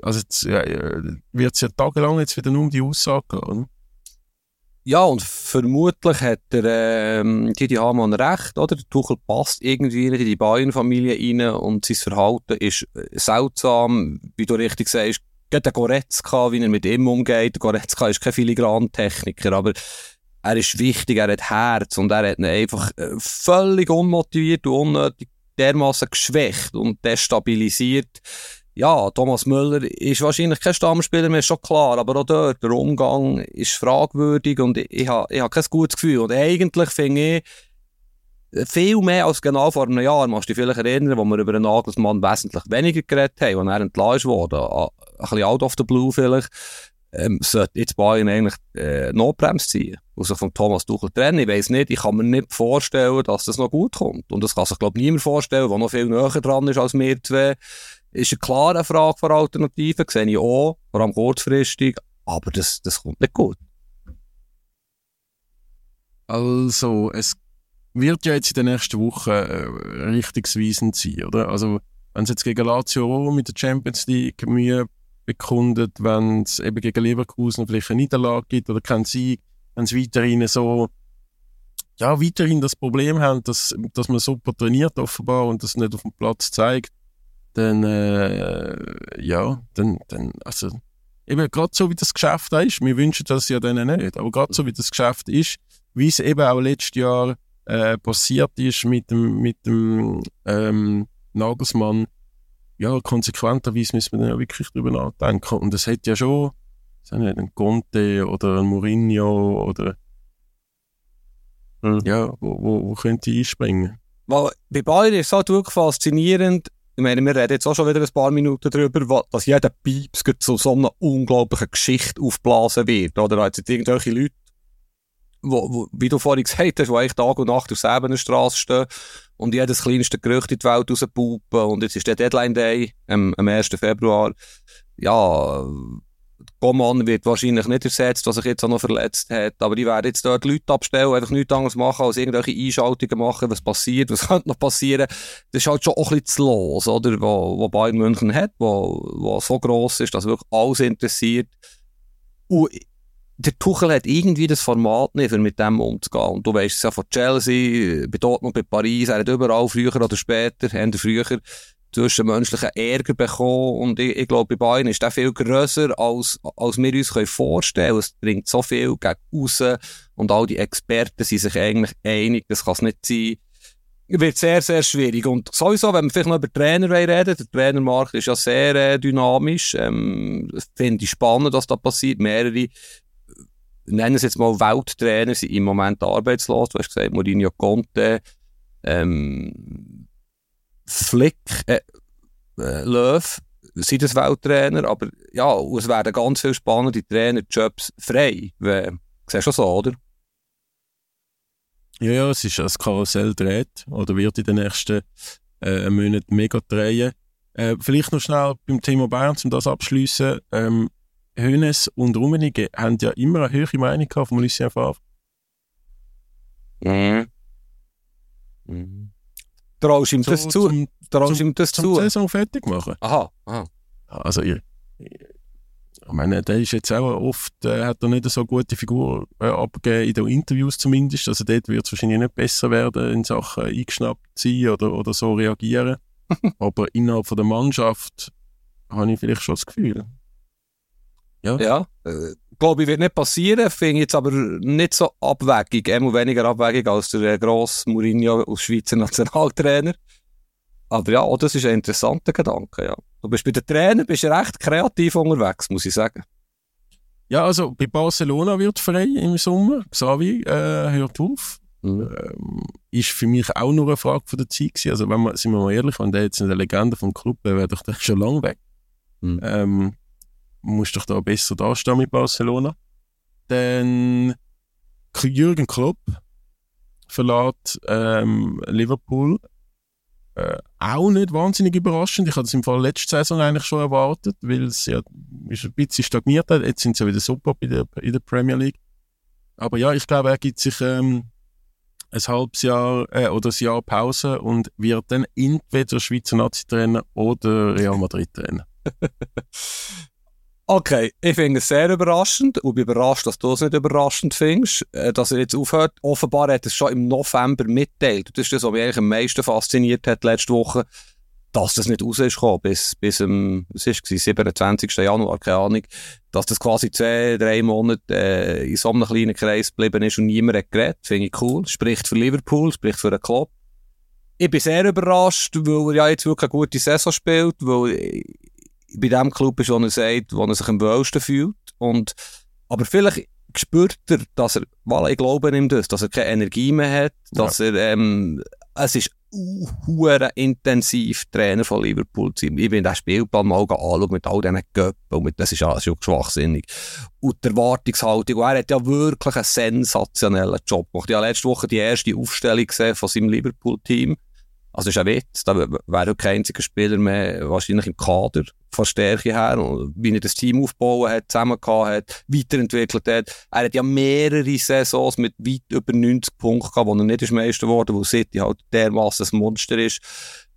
Speaker 2: also jetzt äh, wird es ja tagelang jetzt wieder nur um die Aussage gehen?
Speaker 3: Ja, und vermutlich hat der ähm, Didi Hamann recht, oder? Der Tuchel passt irgendwie in die Bayern-Familie rein und sein Verhalten ist äh, seltsam, wie du richtig sagst. Geht der Goretzka, wie er mit ihm umgeht. Der Goretzka ist kein Filigrantechniker, aber er ist wichtig, er hat Herz und er hat ihn einfach äh, völlig unmotiviert und unnötig dermaßen geschwächt und destabilisiert. Ja, Thomas Müller ist wahrscheinlich kein Stammspieler mehr, schon klar, aber auch dort, der Umgang ist fragwürdig und ich, ich habe ich hab kein gutes Gefühl. Und eigentlich finde ich, viel mehr als genau vor einem Jahr, musst du dich vielleicht erinnern, wo wir über den Nagelsmann wesentlich weniger geredet haben, als er entlassen wurde, ein bisschen out of the blue vielleicht, ähm, sollte jetzt Bayern eigentlich äh, Notbremse ziehen und sich von Thomas Tuchel trennen. Ich weiss nicht, ich kann mir nicht vorstellen, dass das noch gut kommt. Und das kann sich, glaube ich, niemand vorstellen, der noch viel näher dran ist als wir zwei ist eine klare Frage von Alternativen, sehe ich auch, vor allem kurzfristig, aber das, das kommt nicht gut.
Speaker 2: Also, es wird ja jetzt in den nächsten Wochen äh, richtungsweisend sein, oder? Also, wenn es jetzt gegen Lazio Rom mit der Champions League Mühe bekundet, wenn es eben gegen Leverkusen vielleicht eine Niederlage gibt oder kein Sieg, wenn es weiterhin so, ja, weiterhin das Problem haben, dass, dass man super trainiert offenbar und das nicht auf dem Platz zeigt, dann, äh, ja, dann, dann, also, eben gerade so wie das Geschäft ist, wir wünschen das ja denen nicht, aber gerade so wie das Geschäft ist, wie es eben auch letztes Jahr äh, passiert ist mit dem, mit dem ähm, Nagelsmann, ja, konsequenterweise müssen wir dann ja wirklich drüber nachdenken. Und es hat ja schon, ich nicht, ein Conte oder ein Mourinho oder
Speaker 3: Hm.
Speaker 2: ja, wo, wo, wo könnte einspringen?
Speaker 3: Weil bei Bayern ist es halt wirklich faszinierend, ich meine, wir reden jetzt auch schon wieder ein paar Minuten darüber, dass jeder Pieps zu so einer unglaublichen Geschichte aufblasen wird. Oder jetzt irgendwelche Leute, wo, wo, wie du vorhin gesagt hast, die eigentlich Tag und Nacht auf selber Straße stehen und jedes kleinste Gerücht in die Welt rauspupen und jetzt ist der Deadline Day ähm, am 1. Februar. Ja, Coman wird wahrscheinlich nicht ersetzt, was sich jetzt auch noch verletzt hat, aber die werden jetzt dort Leute abstellen, einfach nichts anderes machen, als irgendwelche Einschaltungen machen, was passiert, was könnte noch passieren. Das ist halt schon auch ein bisschen zu los, oder, wo, wo Bayern München hat, wo, wo so gross ist, dass wirklich alles interessiert. Und der Tuchel hat irgendwie das Format nicht, um mit dem umzugehen. Und du weißt es ja von Chelsea, bei Dortmund, bei Paris, er hat überall früher oder später, haben früher zwischenmenschlichen Ärger bekommen. Und ich, ich glaube, bei Bayern ist der viel grösser, als, als wir uns vorstellen können. Es bringt so viel gegen aussen und all die Experten sind sich eigentlich einig, das kann es nicht sein. Wird sehr, sehr schwierig. Und sowieso, wenn wir vielleicht noch über Trainer reden, der Trainermarkt ist ja sehr äh, dynamisch. Ähm, Finde ich spannend, was da passiert. Mehrere nennen es jetzt mal Welttrainer, sind im Moment arbeitslos. Du hast gesagt, Mourinho Conte, ähm, Flick, äh, äh, Löw sind das Welttrainer, aber ja, es werden ganz viele spannende Trainerjobs frei. We, siehst du so, oder?
Speaker 2: Ja, ja, es ist das Karussell dreht oder wird in den nächsten äh, Monaten mega drehen. Äh, vielleicht noch schnell beim Thema Bayern, um das abschließen. Ähm, Hönes und Rummenigge haben ja immer eine höhere Meinung gehabt von Lucien Favre.
Speaker 3: Mhm. Mhm. Traust ihm das zu?
Speaker 2: Zum,
Speaker 3: Traust
Speaker 2: zum-
Speaker 3: ihm das
Speaker 2: zum
Speaker 3: zu?
Speaker 2: Saison fertig machen.
Speaker 3: Aha, aha.
Speaker 2: Also, ich, ich meine, der ist jetzt auch oft, äh, hat er nicht so gute Figur äh, abgegeben, in den Interviews zumindest. Also dort wird es wahrscheinlich nicht besser werden in Sachen eingeschnappt sein oder, oder so reagieren. Aber innerhalb von der Mannschaft habe ich vielleicht schon das Gefühl.
Speaker 3: Ja. ja äh, glaube ich, wird nicht passieren. Finde ich jetzt aber nicht so abwegig. Immer weniger abwegig als der äh, grosse Mourinho als Schweizer Nationaltrainer. Aber ja, auch das ist ein interessanter Gedanke, ja. Du bist bei den Trainern bist recht kreativ unterwegs, muss ich sagen.
Speaker 2: Ja, also bei Barcelona wird frei im Sommer. Xavi äh, hört auf. Mhm. Ähm, ist für mich auch nur eine Frage von der Zeit gewesen. Also wenn wir, sind wir mal ehrlich, wenn der jetzt eine Legende vom Club wäre, wäre doch der schon lange weg. Mhm. Ähm, musst doch da besser dastehen mit Barcelona. Dann Jürgen Klopp verlässt ähm, Liverpool. Äh, auch nicht wahnsinnig überraschend. Ich hatte es im Fall letzte Saison eigentlich schon erwartet, weil es ja ist ein bisschen stagniert hat. Jetzt sind sie ja wieder super in der, in der Premier League. Aber ja, ich glaube, er gibt sich ähm, ein halbes Jahr äh, oder ein Jahr Pause und wird dann entweder Schweizer Nazi-Trainer oder Real Madrid-Trainer.
Speaker 3: Okay, ich finde es sehr überraschend und bin überrascht, dass du es nicht überraschend findest, äh, dass er jetzt aufhört. Offenbar hat er es schon im November mitteilt. Das ist das, was mich eigentlich am meisten fasziniert hat letzte Woche, dass das nicht raus ist bis, bis am, was ist es, 27. Januar, keine Ahnung, dass das quasi zwei, drei Monate äh, in so einem kleinen Kreis geblieben ist und niemand hat geredet. Finde ich cool. Spricht für Liverpool, spricht für den Club. Ich bin sehr überrascht, weil er ja jetzt wirklich eine gute Saison spielt, weil bei dem Club ist, wo er sagt, wo er sich am wohlsten fühlt. Und, aber vielleicht spürt er, dass er, weil ich glaube ihm das, dass er keine Energie mehr hat, dass ja. er, ähm, es ist hure intensiv Trainer von Liverpool zu sein. Ich bin den Spielplan mal anschauen mit all diesen Göppen und mit, das ist alles schon schwachsinnig. Und die Erwartungshaltung, und er hat ja wirklich einen sensationellen Job gemacht. Ich habe letzte Woche die erste Aufstellung gesehen von seinem Liverpool-Team. Also ist ein Witz, da wäre kein einziger Spieler mehr wahrscheinlich im Kader von Stärke her, wie er das Team aufgebaut hat, zusammen hat, weiterentwickelt hat. Er hat ja mehrere Saisons mit weit über 90 Punkten gehabt, wo er nicht ist Meister geworden, wo City halt dermaßen ein Monster ist.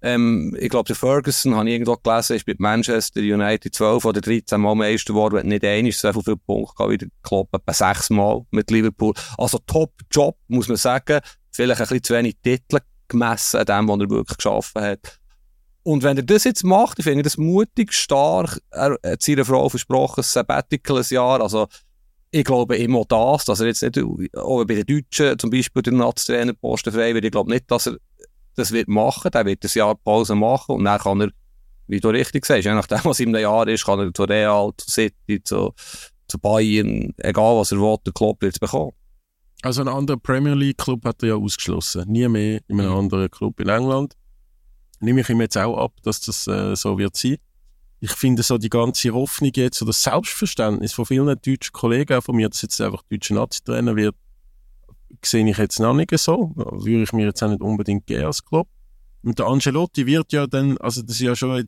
Speaker 3: Ähm, ich glaube, der Ferguson, habe ich irgendwo gelesen, ist mit Manchester United 12 oder 13 Mal Meister geworden, hat nicht einmal so viele Punkte gehabt wie der Klopp, etwa sechs Mal mit Liverpool. Also Top-Job, muss man sagen. Vielleicht ein bisschen zu wenig Titel gemessen an dem, was er wirklich geschaffen hat. Und wenn er das jetzt macht, ich finde das mutig, stark, er hat seiner Frau versprochen, ein Sabbatical, ein Jahr, also ich glaube immer das, dass er jetzt nicht, auch bei den Deutschen zum Beispiel den Nazi-Trainerposten frei wird, ich glaube nicht, dass er das wird machen, der wird ein Jahr Pause machen und dann kann er, wie du richtig sagst, je nachdem, was in einem Jahr ist, kann er zu Real, zu City, zu, zu Bayern, egal was er will, der Klopp wird bekommen.
Speaker 2: Also ein anderer Premier League Club hat er ja ausgeschlossen. Nie mehr in einem mhm. anderen Club in England. Nehme ich ihm jetzt auch ab, dass das äh, so wird sein. Ich finde so die ganze Hoffnung jetzt oder das Selbstverständnis von vielen deutschen Kollegen, auch von mir, dass jetzt einfach deutscher Nazi-Trainer wird, sehe ich jetzt noch nicht so. Würde ich mir jetzt auch nicht unbedingt geben als Club. Und der Ancelotti wird ja dann, also das ist ja schon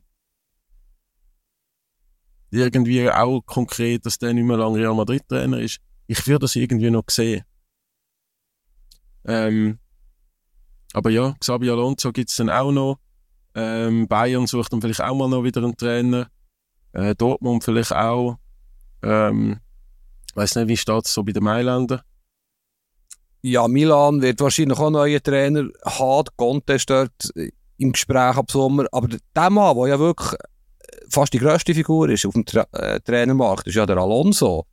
Speaker 2: irgendwie auch konkret, dass der nicht mehr lange Real Madrid-Trainer ist. Ich würde das irgendwie noch sehen. Ähm, aber ja, Xabi Alonso gibt es dann auch noch. Ähm, Bayern sucht dann vielleicht auch mal noch wieder einen Trainer. Äh, Dortmund vielleicht auch. Ähm, weiß nicht, wie steht es so bei den Mailändern?
Speaker 3: Ja, Milan wird wahrscheinlich auch neue Trainer haben. Conte dort im Gespräch ab Sommer. Aber der Mann, der ja wirklich fast die grösste Figur ist auf dem Tra äh, Trainermarkt, ist ja der Alonso.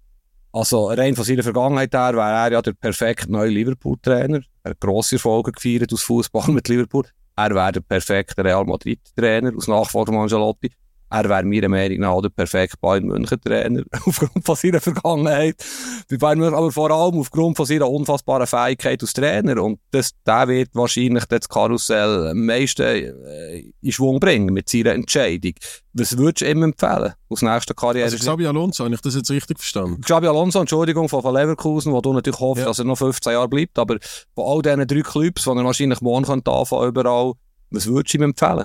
Speaker 3: Also rein von seiner Vergangenheit her wäre er ja der perfekte neue Liverpool-Trainer. Er hat grosse Erfolge gefeiert aus Fußball mit Liverpool. Er wäre der perfekte Real Madrid-Trainer aus Nachfolger von Angelotti er wäre meiner Meinung nach der perfekte Bayern München Trainer, aufgrund von seiner Vergangenheit. Bei Bayern München, aber vor allem aufgrund von seiner unfassbaren Fähigkeit als Trainer. Und das, der wird wahrscheinlich das Karussell am meisten äh, in Schwung bringen mit seiner Entscheidung. Was würdest du ihm empfehlen aus nächster Karriere? Also
Speaker 2: Xabi Alonso, habe ich das jetzt richtig verstanden?
Speaker 3: Xabi Alonso, Entschuldigung, von, Leverkusen, wo du natürlich hoffst, ja. dass er noch 15 Jahre bleibt, aber von all diesen drei Clubs, die er wahrscheinlich morgen anfangen könnte, überall, was würdest du ihm empfehlen?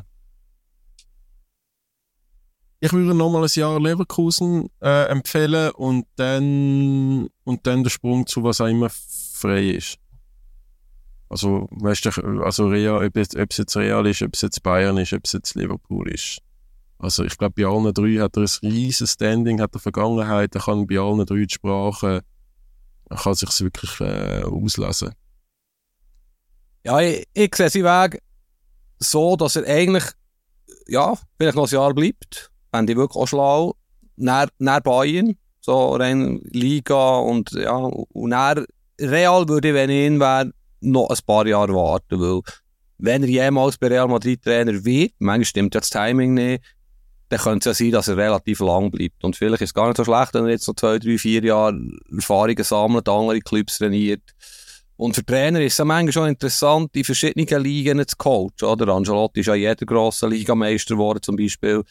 Speaker 2: Ich würde nochmal ein Jahr Leverkusen äh, empfehlen und dann, und dann der Sprung zu was auch immer frei ist. Also, weißt du, also Real, ob, es, ob es jetzt Real ist, ob es jetzt Bayern ist, ob es jetzt Liverpool ist. Also ich glaube, bei allen drei hat er ein riesiges Standing, hat er Vergangenheit, er kann bei allen drei die Sprachen, er kann sich wirklich äh, auslesen.
Speaker 3: Ja, ich, ich sehe seinen Weg so, dass er eigentlich, ja, vielleicht noch ein Jahr bleibt, wenn die wirklich auch schlau, nach, nach Bayern, so rein Liga und ja, und dann Real würde ich, wenn ich ihn wäre, noch ein paar Jahre warten, weil wenn er jemals bei Real Madrid Trainer wird, manchmal stimmt ja das Timing nicht, dann könnte es ja sein, dass er relativ lang bleibt. Und vielleicht ist es gar nicht so schlecht, wenn er jetzt noch zwei, drei, vier Jahre Erfahrungen sammelt, andere Clubs trainiert. Und für Trainer ist es manchmal schon interessant, in verschiedenen Ligen zu coachen, oder? Angelotti ist ja jeder grosse Ligameister geworden, zum Beispiel.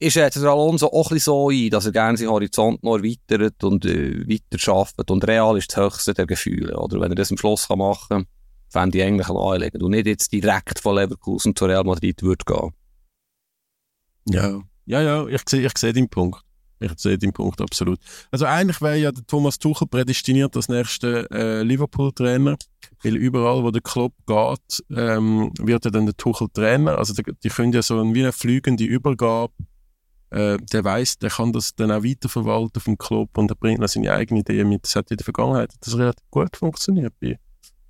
Speaker 3: Ist jetzt der Alonso auch ein so ein, dass er gerne seinen Horizont noch erweitert und äh, weiter schafft. Und Real ist das höchste der Gefühle, oder? Wenn er das am Schluss kann machen kann, fände ich eigentlich anlegen. Und nicht jetzt direkt von Leverkusen zu Real Madrid würde gehen.
Speaker 2: Ja, ja, ja, ich sehe ich seh den Punkt. Ich sehe den Punkt absolut. Also eigentlich wäre ja der Thomas Tuchel prädestiniert als nächster äh, Liverpool-Trainer, weil überall, wo der Club geht, ähm, wird er dann der Tuchel Trainer. Also die, die können ja so ein, wie eine flügende Übergabe. Äh, der weiß, der kann das dann auch weiterverwalten vom Club und er bringt dann seine eigene Idee mit. Das hat in der Vergangenheit das relativ gut funktioniert bei,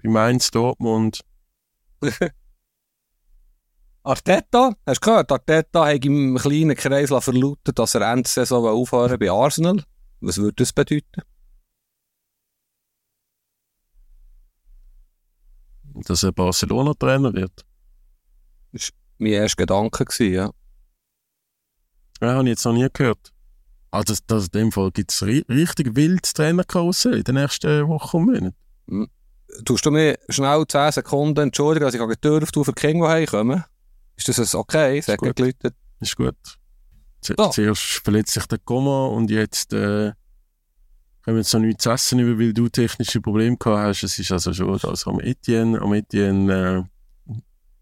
Speaker 2: bei Mainz, Dortmund.
Speaker 3: Arteta, hast du gehört? Arteta hat im kleinen Kreis verlautet, dass er Ende Saison aufhören bei Arsenal. Was würde das bedeuten?
Speaker 2: Dass er Barcelona-Trainer wird.
Speaker 3: Das war mein erster Gedanke, ja.
Speaker 2: Ja, habe ich jetzt noch nie gehört. Also, das, in dem Fall gibt es ri richtig wild Trainerkarussell in den nächsten Wochen und Monaten.
Speaker 3: Hm. Tust du mir schnell 10 Sekunden entschuldigen, dass ich die Tür auf die für die Kinder heimkomme? Ist das okay?
Speaker 2: Ist gut.
Speaker 3: Geläutet?
Speaker 2: Ist gut. Z oh. Zuerst verletzt sich der Komma und jetzt äh, können wir jetzt noch nichts essen, weil du technische Probleme gehabt hast. Es ist also schon also am Etienne, am Etienne, äh,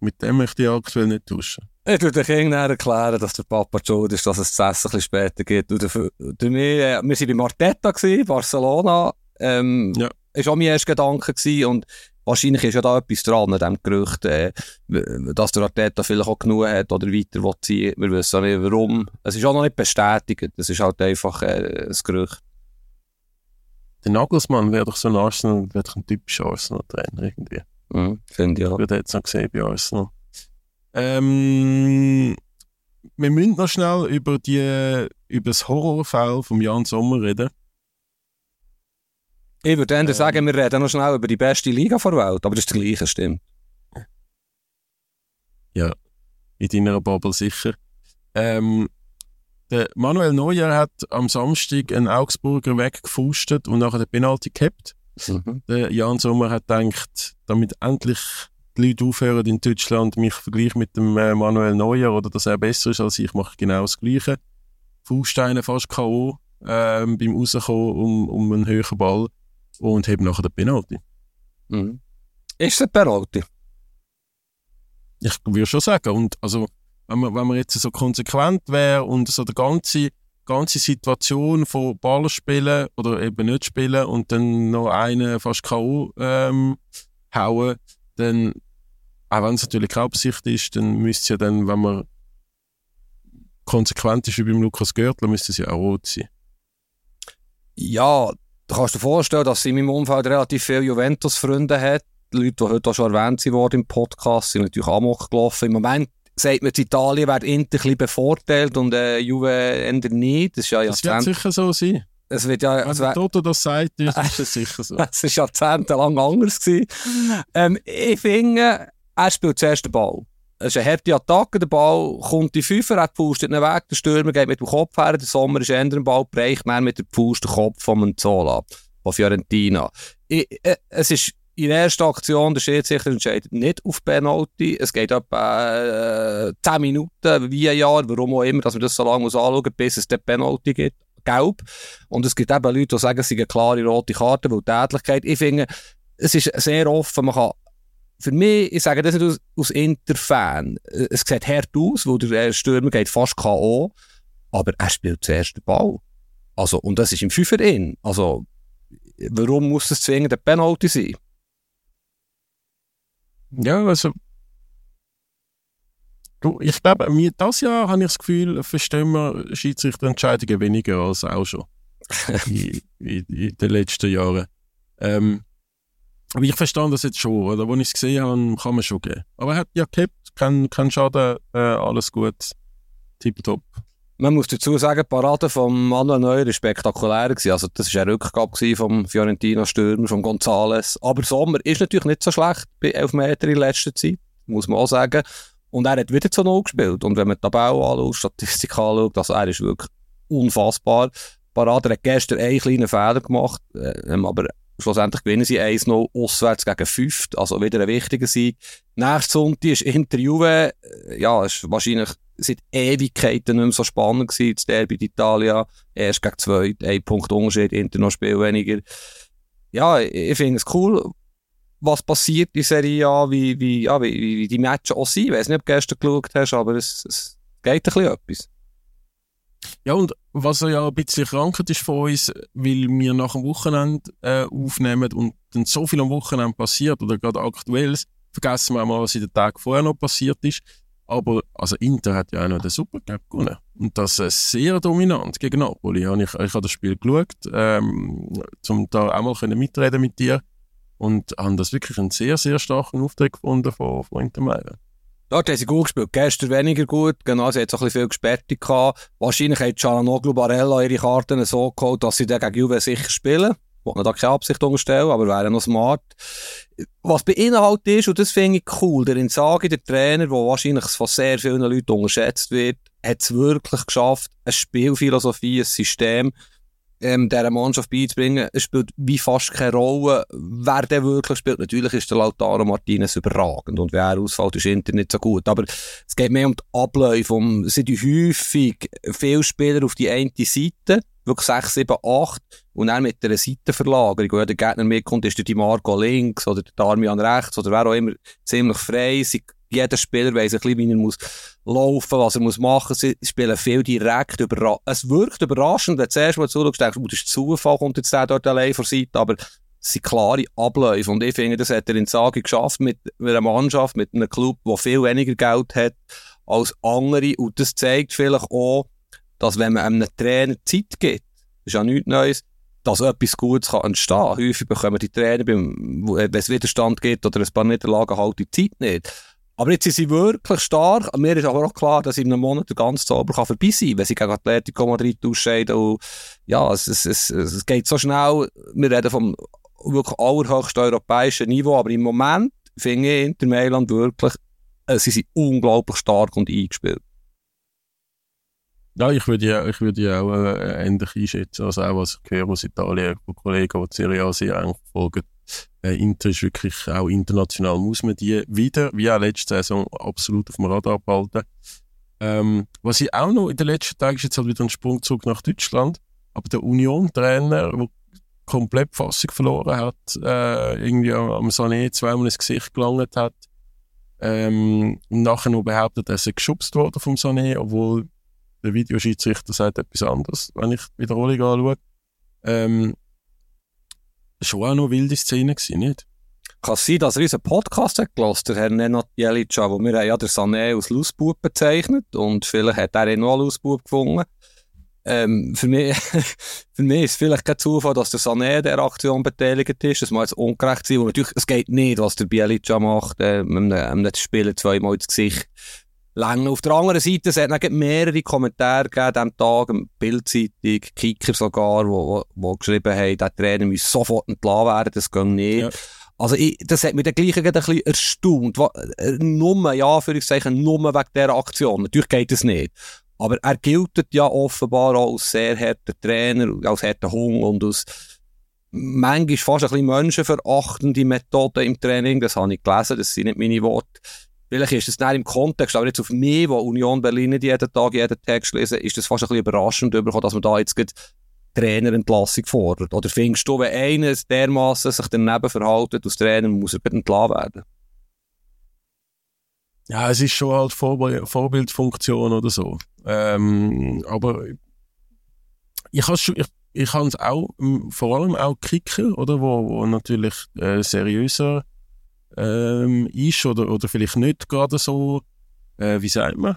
Speaker 2: mit dem möchte ich aktuell nicht tauschen.
Speaker 3: Ich würde den Kindern erklären, dass der Papa schuld ist, dass es das Essen später geht. Und dafür, dafür, äh, wir waren bei Martetta, gewesen, Barcelona. Ähm, ja. Das war auch mein erster Gedanke. Gewesen, und wahrscheinlich ist ja da etwas dran an diesem Gerücht, äh, dass der Arteta vielleicht auch genug hat oder weiter will ziehen. Wir wissen auch nicht warum. Es ist auch noch nicht bestätigt. Es ist halt einfach äh, ein Gerücht.
Speaker 2: Der Nagelsmann wäre doch so ein Arsenal, wäre doch ein typischer Arsenal-Trainer irgendwie.
Speaker 3: Mhm, Finde ich auch.
Speaker 2: Ich habe jetzt noch gesehen bei Arsenal. Ähm, wir müssen noch schnell über, die, über das Horrorfall von Jan Sommer reden.
Speaker 3: Ich würde dann ähm, sagen, wir reden noch schnell über die beste Liga der Welt, aber das ist das Gleiche, stimmt.
Speaker 2: Ja, in deiner Bubble sicher. Ähm, der Manuel Neuer hat am Samstag einen Augsburger weggefustet und nachher den Penalty gehabt. Mhm. Der Jan Sommer hat gedacht, damit endlich die Leute aufhören in Deutschland, mich vergleichen mit dem äh, Manuel Neuer oder dass er besser ist als ich, mache genau das Gleiche. Fußsteine fast K.O. Ähm, beim Rauskommen um, um einen höheren Ball und haben nachher den Penalty.
Speaker 3: Mhm. Ist es ein Penalty?
Speaker 2: Ich würde schon sagen. Und also, wenn man, wenn man jetzt so konsequent wäre und so die ganze, ganze Situation von Ball spielen oder eben nicht spielen und dann noch einen fast K.O. Ähm, hauen, dann, auch wenn es natürlich keine Absicht ist, dann müsste es ja dann, wenn man konsequent ist wie beim Lukas Görtler, müsste es ja auch rot sein.
Speaker 3: Ja, Du kannst dir vorstellen, dass sie in meinem Umfeld relativ viele Juventus-Freunde hat. Die Leute, die heute auch schon erwähnt wurden im Podcast, sind natürlich Amok gelaufen. Im Moment sagt man, Italien wird Inter ein bisschen bevorteilt und äh, Juve Ende nicht. Das, ist ja
Speaker 2: das wird sicher so sein.
Speaker 3: Es wird ja,
Speaker 2: Wenn der Toto das sagt, ist es sicher so.
Speaker 3: Es war jahrzehntelang anders. Gewesen. Ähm, ich finde, er spielt zuerst den Ball. Es ist eine harte Attacke, der Ball kommt die Fünfer, er pustet den Weg, der Stürmer geht mit dem Kopf her, der Sommer ist eher im Ball, bereicht mehr mit dem Fuß den Kopf von Manzola, von Fiorentina. Ich, äh, es ist in der ersten Aktion, der Schiedsrichter entscheidet nicht auf Penalty. Es geht etwa äh, 10 Minuten, wie ein Jahr, warum auch immer, dass man das so lange muss anschauen muss, bis es den Penalty gibt. Gelb. Und es gibt eben Leute, die sagen, es ist eine klare rote Karte, weil Tätlichkeit. Ich finde, es ist sehr offen. Man kann für mich, ich sage das nicht aus, aus Inter-Fan, es sieht hart aus, weil der Stürmer geht fast K.O., aber er spielt zuerst den Ball. Also, und das ist im Fünfer in. Also, warum muss es zwingend ein Penalty sein?
Speaker 2: Ja, also, Du, ich glaube, mir, das Jahr habe ich das Gefühl, verstehen wir Schiedsrichterentscheidungen weniger als auch schon in, in, in den letzten Jahren. Ähm, aber ich verstehe das jetzt schon, oder? Als ich es gesehen habe, kann man schon geben. Aber er hat ja gehabt, kein, kein Schaden, äh, alles gut, tipptopp.
Speaker 3: Man muss dazu sagen, die Parade von Manuel Neuer war spektakulär. Gewesen. Also, das war eine Rückgabe vom Fiorentino Stürmer, von Gonzales. Aber Sommer ist natürlich nicht so schlecht bei 11 Meter in letzter Zeit, muss man auch sagen. Und er hat wieder zu Null gespielt. Und wenn man die Tabelle anschaut, Statistik anschaut, also er ist wirklich unfassbar. Parade hat gestern einen kleinen Fehler gemacht, äh, aber schlussendlich gewinnen sie 1-0 auswärts gegen 5, also wieder ein wichtiger Sieg. Nächstes Sonntag ist Inter Juve, äh, ja, ist wahrscheinlich seit Ewigkeiten nicht mehr so spannend gewesen, das Derby d'Italia, erst gegen 2, ein Punkt Unterschied, Inter noch Spiel weniger. Ja, ich finde es cool, was passiert in Serie A, wie, wie, ja, wie, wie die Matches auch sind. Ich weiß nicht, ob du gestern geschaut hast, aber es, es geht ein bisschen etwas.
Speaker 2: Ja, und was ja ein bisschen krankert ist von uns, weil wir nach dem Wochenende äh, aufnehmen und dann so viel am Wochenende passiert oder gerade aktuell, vergessen wir auch mal, was in den Tag vorher noch passiert ist. Aber also Inter hat ja auch noch den Supercup gewonnen. Und das äh, sehr dominant gegen Napoli. Ich, ich habe das Spiel geschaut, ähm, um da auch mal können mitreden mit dir. Und habe das wirklich einen sehr, sehr starken Auftritt gefunden von, Mailand.
Speaker 3: Dort haben sie gut gespielt. Gestern weniger gut. Genau, sie hat ein bisschen viel Gesperrte gehabt. Wahrscheinlich hat Cialanoglu Barella ihre Karten so geholt, dass sie dann gegen Juve sicher spielen. Ich wollte da keine Absicht unterstellen, aber wäre noch smart. Was bei Inhalt ist, und das finde ich cool, der Insagi, der Trainer, der wahrscheinlich von sehr vielen Leuten unterschätzt wird, hat es wirklich geschafft, eine Spielphilosophie, ein System, ähm, dieser Mannschaft beizubringen. Es spielt wie fast keine Rolle, wer der wirklich spielt. Natürlich ist der Lautaro Martinez überragend und wer ausfällt, ist Inter nicht so gut. Aber es geht mehr um die Abläufe, um, sind häufig viele Spieler auf die eine Seite, wirklich 6, 7, 8 und dann mit einer Seitenverlagerung, wo der Gegner mitkommt, ist der Di Marco links oder der Darmian rechts oder wer auch immer ziemlich frei. Sie jeder Spieler weiss ein bisschen, wie er muss laufen, was er muss machen. Sie spielen viel direkt. Überra es wirkt überraschend, wenn du zuerst mal zuschaust, denkst du, das ist Zufall, kommt jetzt der dort allein vor Seite, aber es sind klare Abläufe. Und ich finde, das hat er in Sage geschafft mit einer Mannschaft, mit einem Club, der viel weniger Geld hat als andere. Und das zeigt vielleicht auch, dass wenn man einem Trainer Zeit gibt, ist ja nichts Neues, dass etwas Gutes kann entstehen kann. Häufig bekommen die Trainer, wenn es Widerstand gibt oder ein paar Niederlagen, halt die Zeit nicht. Aber jetzt sind sie wirklich stark. Mir ist aber auch klar, dass in einem Monat der ganze Zauber vorbei sein kann, wenn sie gegen Atletico Madrid ausscheiden. Und ja, es, es, es, es geht so schnell. Wir reden vom wirklich allerhöchsten europäischen Niveau. Aber im Moment finde ich Inter Mailand wirklich, äh, sie sind unglaublich stark und eingespielt.
Speaker 2: Ja, ich würde ja, ich würde ja auch äh, ähnlich einschätzen. Also auch was ich höre aus Italien von Kollegen, die die Serie A sehr eng verfolgen. Äh, Inter ist wirklich auch international, muss man die wieder, wie auch letzte Saison, absolut auf dem Radar behalten. Ähm, was ich auch noch in den letzten Tagen ist jetzt halt wieder ein Sprungzug nach Deutschland, aber der Union-Trainer, der komplett Fassung verloren hat, äh, irgendwie am Sané zweimal ins Gesicht gelangt hat, ähm, und nachher noch behauptet, er sei geschubst worden vom Sané, obwohl der Videoschiedsrichter sagt etwas anderes, wenn ich die Wiederholung anschaue. Ähm, schon auch noch wilde Szene nicht?
Speaker 3: Kann sein, dass er unseren Podcast hat gelassen, der Herr Nenad Jelica, wo wir ja der Sané als Lausbub bezeichnet und vielleicht hat er ihn noch als Lausbub gefunden. Ähm, für, mich, für mich ist es vielleicht kein Zufall, dass der Sané an der Aktion beteiligt ist. Das muss jetzt ungerecht sein, wo natürlich, es geht nicht, was der Bielica macht, äh, einem, einem Spieler zweimal ins Gesicht Länge. Auf der anderen Seite, es hat dann mehrere Kommentare gegeben diesem Tag, Bildzeitung, Kicker sogar, wo, wo, geschrieben haben, der Trainer muss sofort entlassen werden, das geht nicht. Ja. Also, ich, das hat mich dann gleich ein bisschen erstaunt. Äh, nur, ja, für ich sagen, nur wegen dieser Aktion. Natürlich geht es nicht. Aber er gilt ja offenbar auch als sehr harter Trainer, als harter Hung und als manchmal fast ein bisschen menschenverachtende Methode im Training. Das habe ich gelesen, das sind nicht meine Worte. Vielleicht ist es nicht im Kontext, aber jetzt auf mich, wo Union Berlin nicht jeden Tag jeden Text lesen, ist das fast ein bisschen überraschend dass man da jetzt Trainerentlassung fordert. Oder findest du, wenn einer dermaßen sich daneben verhalten als Trainer, muss er entlassen werden?
Speaker 2: Ja, es ist schon halt Vorbild, Vorbildfunktion oder so. Ähm, aber ich habe ich, ich es auch, vor allem auch Kicker, oder, wo, wo natürlich äh, seriöser ähm, ist oder, oder vielleicht nicht gerade so äh, wie sagt man,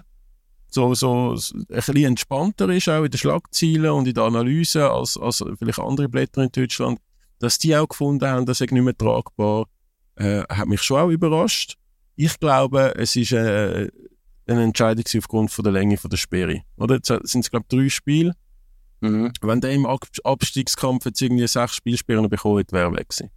Speaker 2: so, so ein bisschen entspannter ist, auch in den Schlagzeilen und in der Analyse als, als vielleicht andere Blätter in Deutschland, dass die auch gefunden haben, das ist nicht mehr tragbar, äh, hat mich schon auch überrascht. Ich glaube, es ist äh, eine Entscheidung aufgrund von der Länge von der Sperre. Oder? Jetzt sind es, glaube ich, drei Spiele.
Speaker 3: Mhm.
Speaker 2: Wenn der im Ab Abstiegskampf jetzt irgendwie sechs Spielsperren bekommen hätte, wäre er weg gewesen.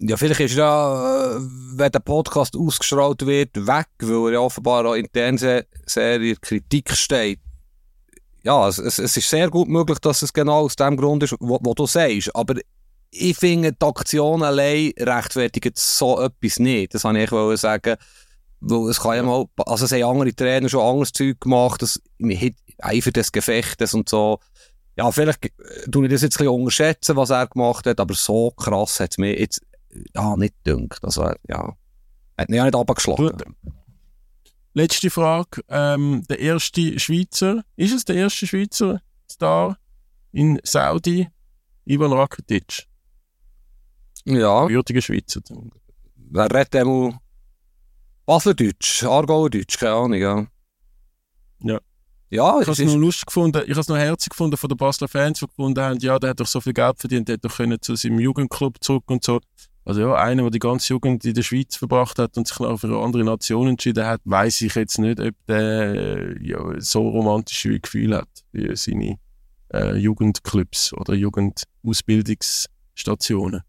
Speaker 3: Ja, vielleicht ist er ja, äh, wenn der Podcast ausgestrahlt wird, weg, weil er ja offenbar auch intern sehr, sehr in Kritik steht. Ja, es, es, ist sehr gut möglich, dass es genau aus dem Grund ist, wo, wo du sagst. Aber ich finde, die Aktion allein rechtfertigt so etwas nicht. Das wollte ich sagen. Weil es kann ja mal, also es haben andere Trainer schon anderes Zeug gemacht, das, Eifer des Gefechtes und so. Ja, vielleicht äh, tue ich das jetzt ein bisschen unterschätzen, was er gemacht hat, aber so krass hat es mir jetzt ja, nicht gedacht. Also, ja, hat mich auch nicht abgeschlagen.
Speaker 2: Gut. Letzte Frage. Ähm, der erste Schweizer, ist es der erste Schweizer Star in Saudi? Ivan Rakitic.
Speaker 3: Ja,
Speaker 2: Würdiger Schweizer.
Speaker 3: wer redet einmal Baseldeutsch, Aargauerdeutsch, keine Ahnung, ja.
Speaker 2: Ja.
Speaker 3: Ja,
Speaker 2: Ich habe
Speaker 3: es
Speaker 2: noch lustig gefunden, ich habe es noch herzig gefunden von den Basler Fans, die gefunden haben, ja, der hat doch so viel Geld verdient, der hätte doch können zu seinem Jugendclub zurück und so. Also ja, einer, der die ganze Jugend in der Schweiz verbracht hat und sich noch für eine andere Nation entschieden hat, weiß ich jetzt nicht, ob der äh, ja, so romantische Gefühle hat wie seine äh, Jugendclubs oder Jugendausbildungsstationen.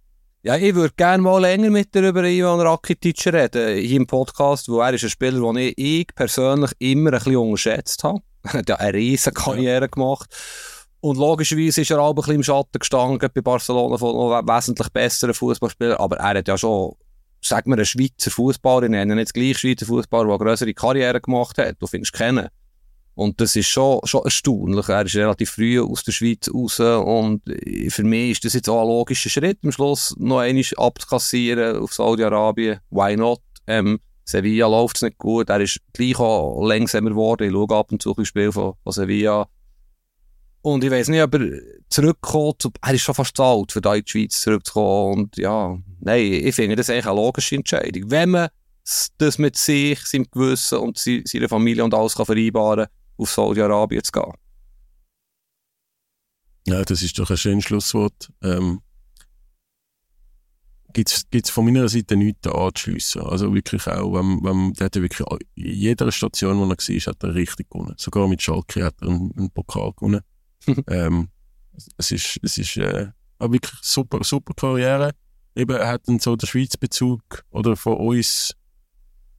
Speaker 3: ja, ich würde gerne mal länger mit dir über Ivan Rakitic reden, hier im Podcast, weil er ist ein Spieler, den ich, ich persönlich immer ein bisschen unterschätzt habe. Er hat ja eine riesige Karriere gemacht. Und logischerweise ist er auch ein bisschen im Schatten gestanden, bei Barcelona von wesentlich besseren Fußballspielern. Aber er hat ja schon, sag mal, einen Schweizer Fußballer, ich nenne jetzt gleich Schweizer Fußballer, der eine größere Karriere gemacht hat. Du findest kennen. Und das ist schon, schon erstaunlich. Er ist relativ früh aus der Schweiz raus und für mich ist das jetzt auch ein logischer Schritt, am Schluss noch einmal abzukassieren auf Saudi-Arabien. Why not? Ähm, Sevilla läuft es nicht gut. Er ist gleich auch langsamer geworden. Ich schaue ab und zu ein Spiel von, von Sevilla. Und ich weiß nicht, ob er zurückkommt. Er ist schon fast alt, für da in die Schweiz zurückzukommen. Und ja, nein, ich finde das eigentlich eine logische Entscheidung. Wenn man das mit sich, seinem Gewissen und se- seiner Familie und alles kann vereinbaren auf Saudi-Arabien zu gehen.
Speaker 2: Ja, das ist doch ein schönes Schlusswort. Ähm, Gibt es von meiner Seite nichts anzuschliessen. Also wirklich auch, wenn, wenn, der hat ja wirklich in jeder Station, wo er war, hat er richtig gewonnen. Sogar mit Schalke hat er einen, einen Pokal gewonnen. ähm, es ist, es ist äh, wirklich super, super Karriere. Eben, er hat dann so den Schweiz-Bezug oder von uns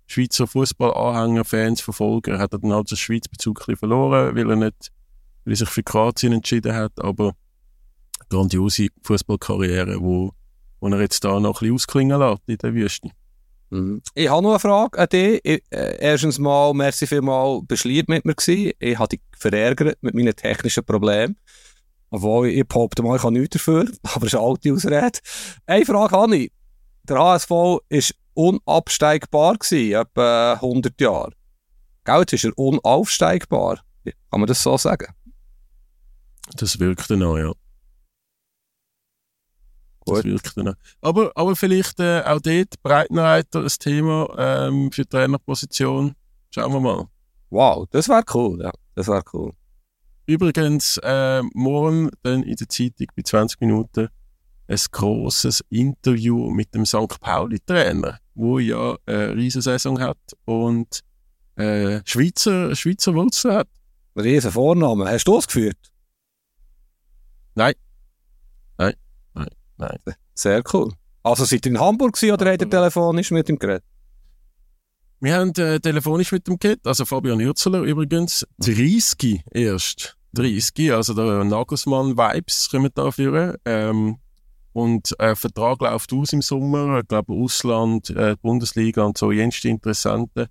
Speaker 2: Schweizer Fußballanhänger, Fans, Verfolger, hat er dann halt den Schweiz-Bezug verloren, weil er nicht, weil er sich für Kroatien entschieden hat, aber grandiose Fußballkarriere, wo, wo er jetzt da noch ein bisschen ausklingen lässt in der Wüste.
Speaker 3: Mhm. Ich habe noch eine Frage an dich. Ich, äh, erstens mal, merci vielmal, bist lieb mit mir gewesen. Ich habe dich verärgert mit meinen technischen Problemen. Obwohl, ich behaupte mal, ich habe nichts dafür. Aber es ist eine alte Ausrede. Eine Frage habe ich. Der HSV war unabsteigbar gewesen, etwa 100 Jahre. Gell, jetzt ist er unaufsteigbar. Kann man das so sagen?
Speaker 2: Das wirkt dann auch, ja.
Speaker 3: Gut.
Speaker 2: Aber, aber vielleicht äh, auch dort Breitenreiter ein Thema ähm, für die Trainerposition. Schauen wir mal.
Speaker 3: Wow, das wäre cool, ja. Das wäre cool.
Speaker 2: Übrigens, äh, morgen dann in der Zeitung bei 20 Minuten ein grosses Interview mit dem St. Pauli-Trainer, wo ja eine Riesensaison hat und äh, Schweizer, Schweizer Wurzeln hat.
Speaker 3: Riesen Vorname. Hast du das geführt?
Speaker 2: Nein. Nein. Nein.
Speaker 3: Sehr cool. Also seid ihr in Hamburg gewesen, oder habt ihr telefonisch mit ihm geredet?
Speaker 2: Wir haben äh, telefonisch mit dem geredet, also Fabian Hürzeler übrigens, 30 erst. 30, also der Nagelsmann-Vibes kommen da führen. Ähm, und äh, Vertrag läuft aus im Sommer, ich glaube Ausland, äh, Bundesliga und so, jenste Interessante.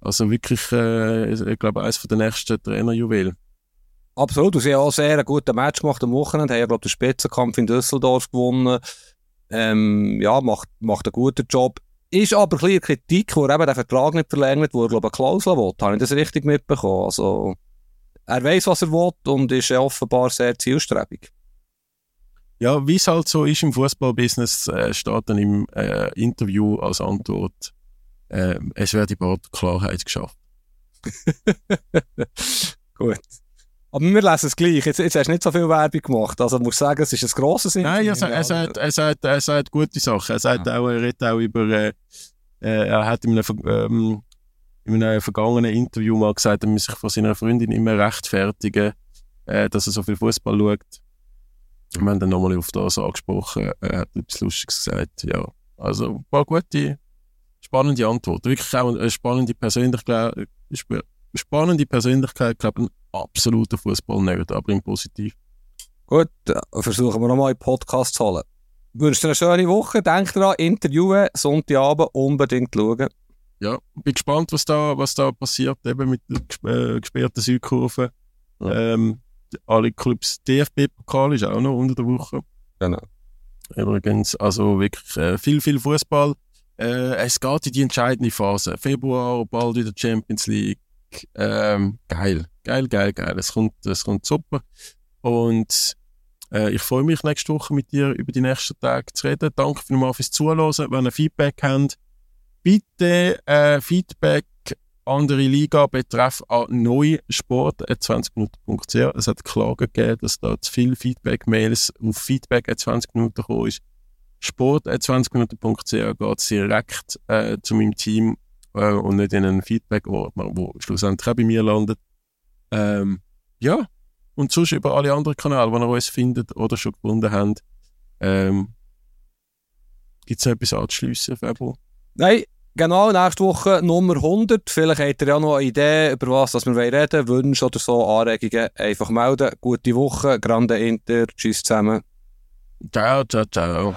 Speaker 2: Also wirklich, äh, ich glaube, eines der nächsten Trainerjuwelen.
Speaker 3: Absolut. Und sie haben auch sehr einen guten Match gemacht am Wochenende. Haben ja, glaube den Spitzenkampf in Düsseldorf gewonnen. Ähm, ja, macht, macht einen guten Job. Ist aber ein bisschen Kritik, wo er eben den Vertrag nicht verlängert, wo er, glaube ich, eine Klausel will. Habe ich das richtig mitbekommen? Also, er weiß, was er will und ist offenbar sehr zielstrebig.
Speaker 2: Ja, wie es halt so ist im Fußballbusiness, äh, steht dann im äh, Interview als Antwort, äh, es die Bord Klarheit geschafft.
Speaker 3: Gut. Aber wir lesen es gleich. Jetzt, jetzt hast du nicht so viel Werbung gemacht. Also musst du sagen, es ist ein grosses
Speaker 2: Nein,
Speaker 3: Interview.
Speaker 2: er, sagt- er, sagt, er, sagt, er sagt gute Sachen. Er sagt auch, er redet auch über, äh, äh, er hat in einem, ähm, in einem vergangenen Interview mal gesagt, er muss sich von seiner Freundin immer rechtfertigen, äh, dass er so viel Fußball schaut. Wir haben dann nochmal auf das angesprochen. Er hat etwas Lustiges gesagt. Ja, also ein paar gute, spannende Antworten. Wirklich auch eine spannende Persönlichkeit. Sp- Spannende Persönlichkeit, glaube ich, ein absoluter Fußballnerd, aber im Positiv.
Speaker 3: Gut, äh, versuchen wir nochmal in den Podcast zu holen. Wünsche dir eine schöne Woche. Denk daran, interviewen, Sonntagabend unbedingt schauen.
Speaker 2: ja, bin gespannt, was da, was da passiert, eben mit der äh, gesperrten Südkurve.
Speaker 3: Ja.
Speaker 2: Ähm, alle Clubs, DFB-Pokal ist auch noch unter der Woche.
Speaker 3: Genau.
Speaker 2: Übrigens, also wirklich äh, viel, viel Fußball. Äh, es geht in die entscheidende Phase. Februar, bald wieder Champions League. Ähm, geil, geil, geil, geil. Es kommt, es kommt super. Und äh, ich freue mich nächste Woche mit dir über die nächsten Tage zu reden. Danke vielmals fürs Zuhören. Wenn ihr Feedback habt, bitte äh, Feedback andere Liga betreff an neusport.20minuten.ch. Es hat Klagen gegeben, dass da zu viele Feedback-Mails auf Feedback 20 Minuten gekommen ist. Sport.20minuten.ch geht direkt äh, zu meinem Team äh, und nicht in einen Feedback-Ordner, wo schlussendlich auch bei mir landet. Ähm, ja, und sonst über alle anderen Kanäle, die ihr uns findet oder schon gefunden habt. Ähm, Gibt es noch etwas anzuschliessen, Fabio?
Speaker 3: Nein, genau, nächste Woche Nummer 100. Vielleicht habt ihr ja noch eine Idee, über was wir reden wollen. Wünsche oder so, Anregungen, einfach melden. Gute Woche, Grande Inter, tschüss zusammen.
Speaker 2: Ciao, ciao, ciao.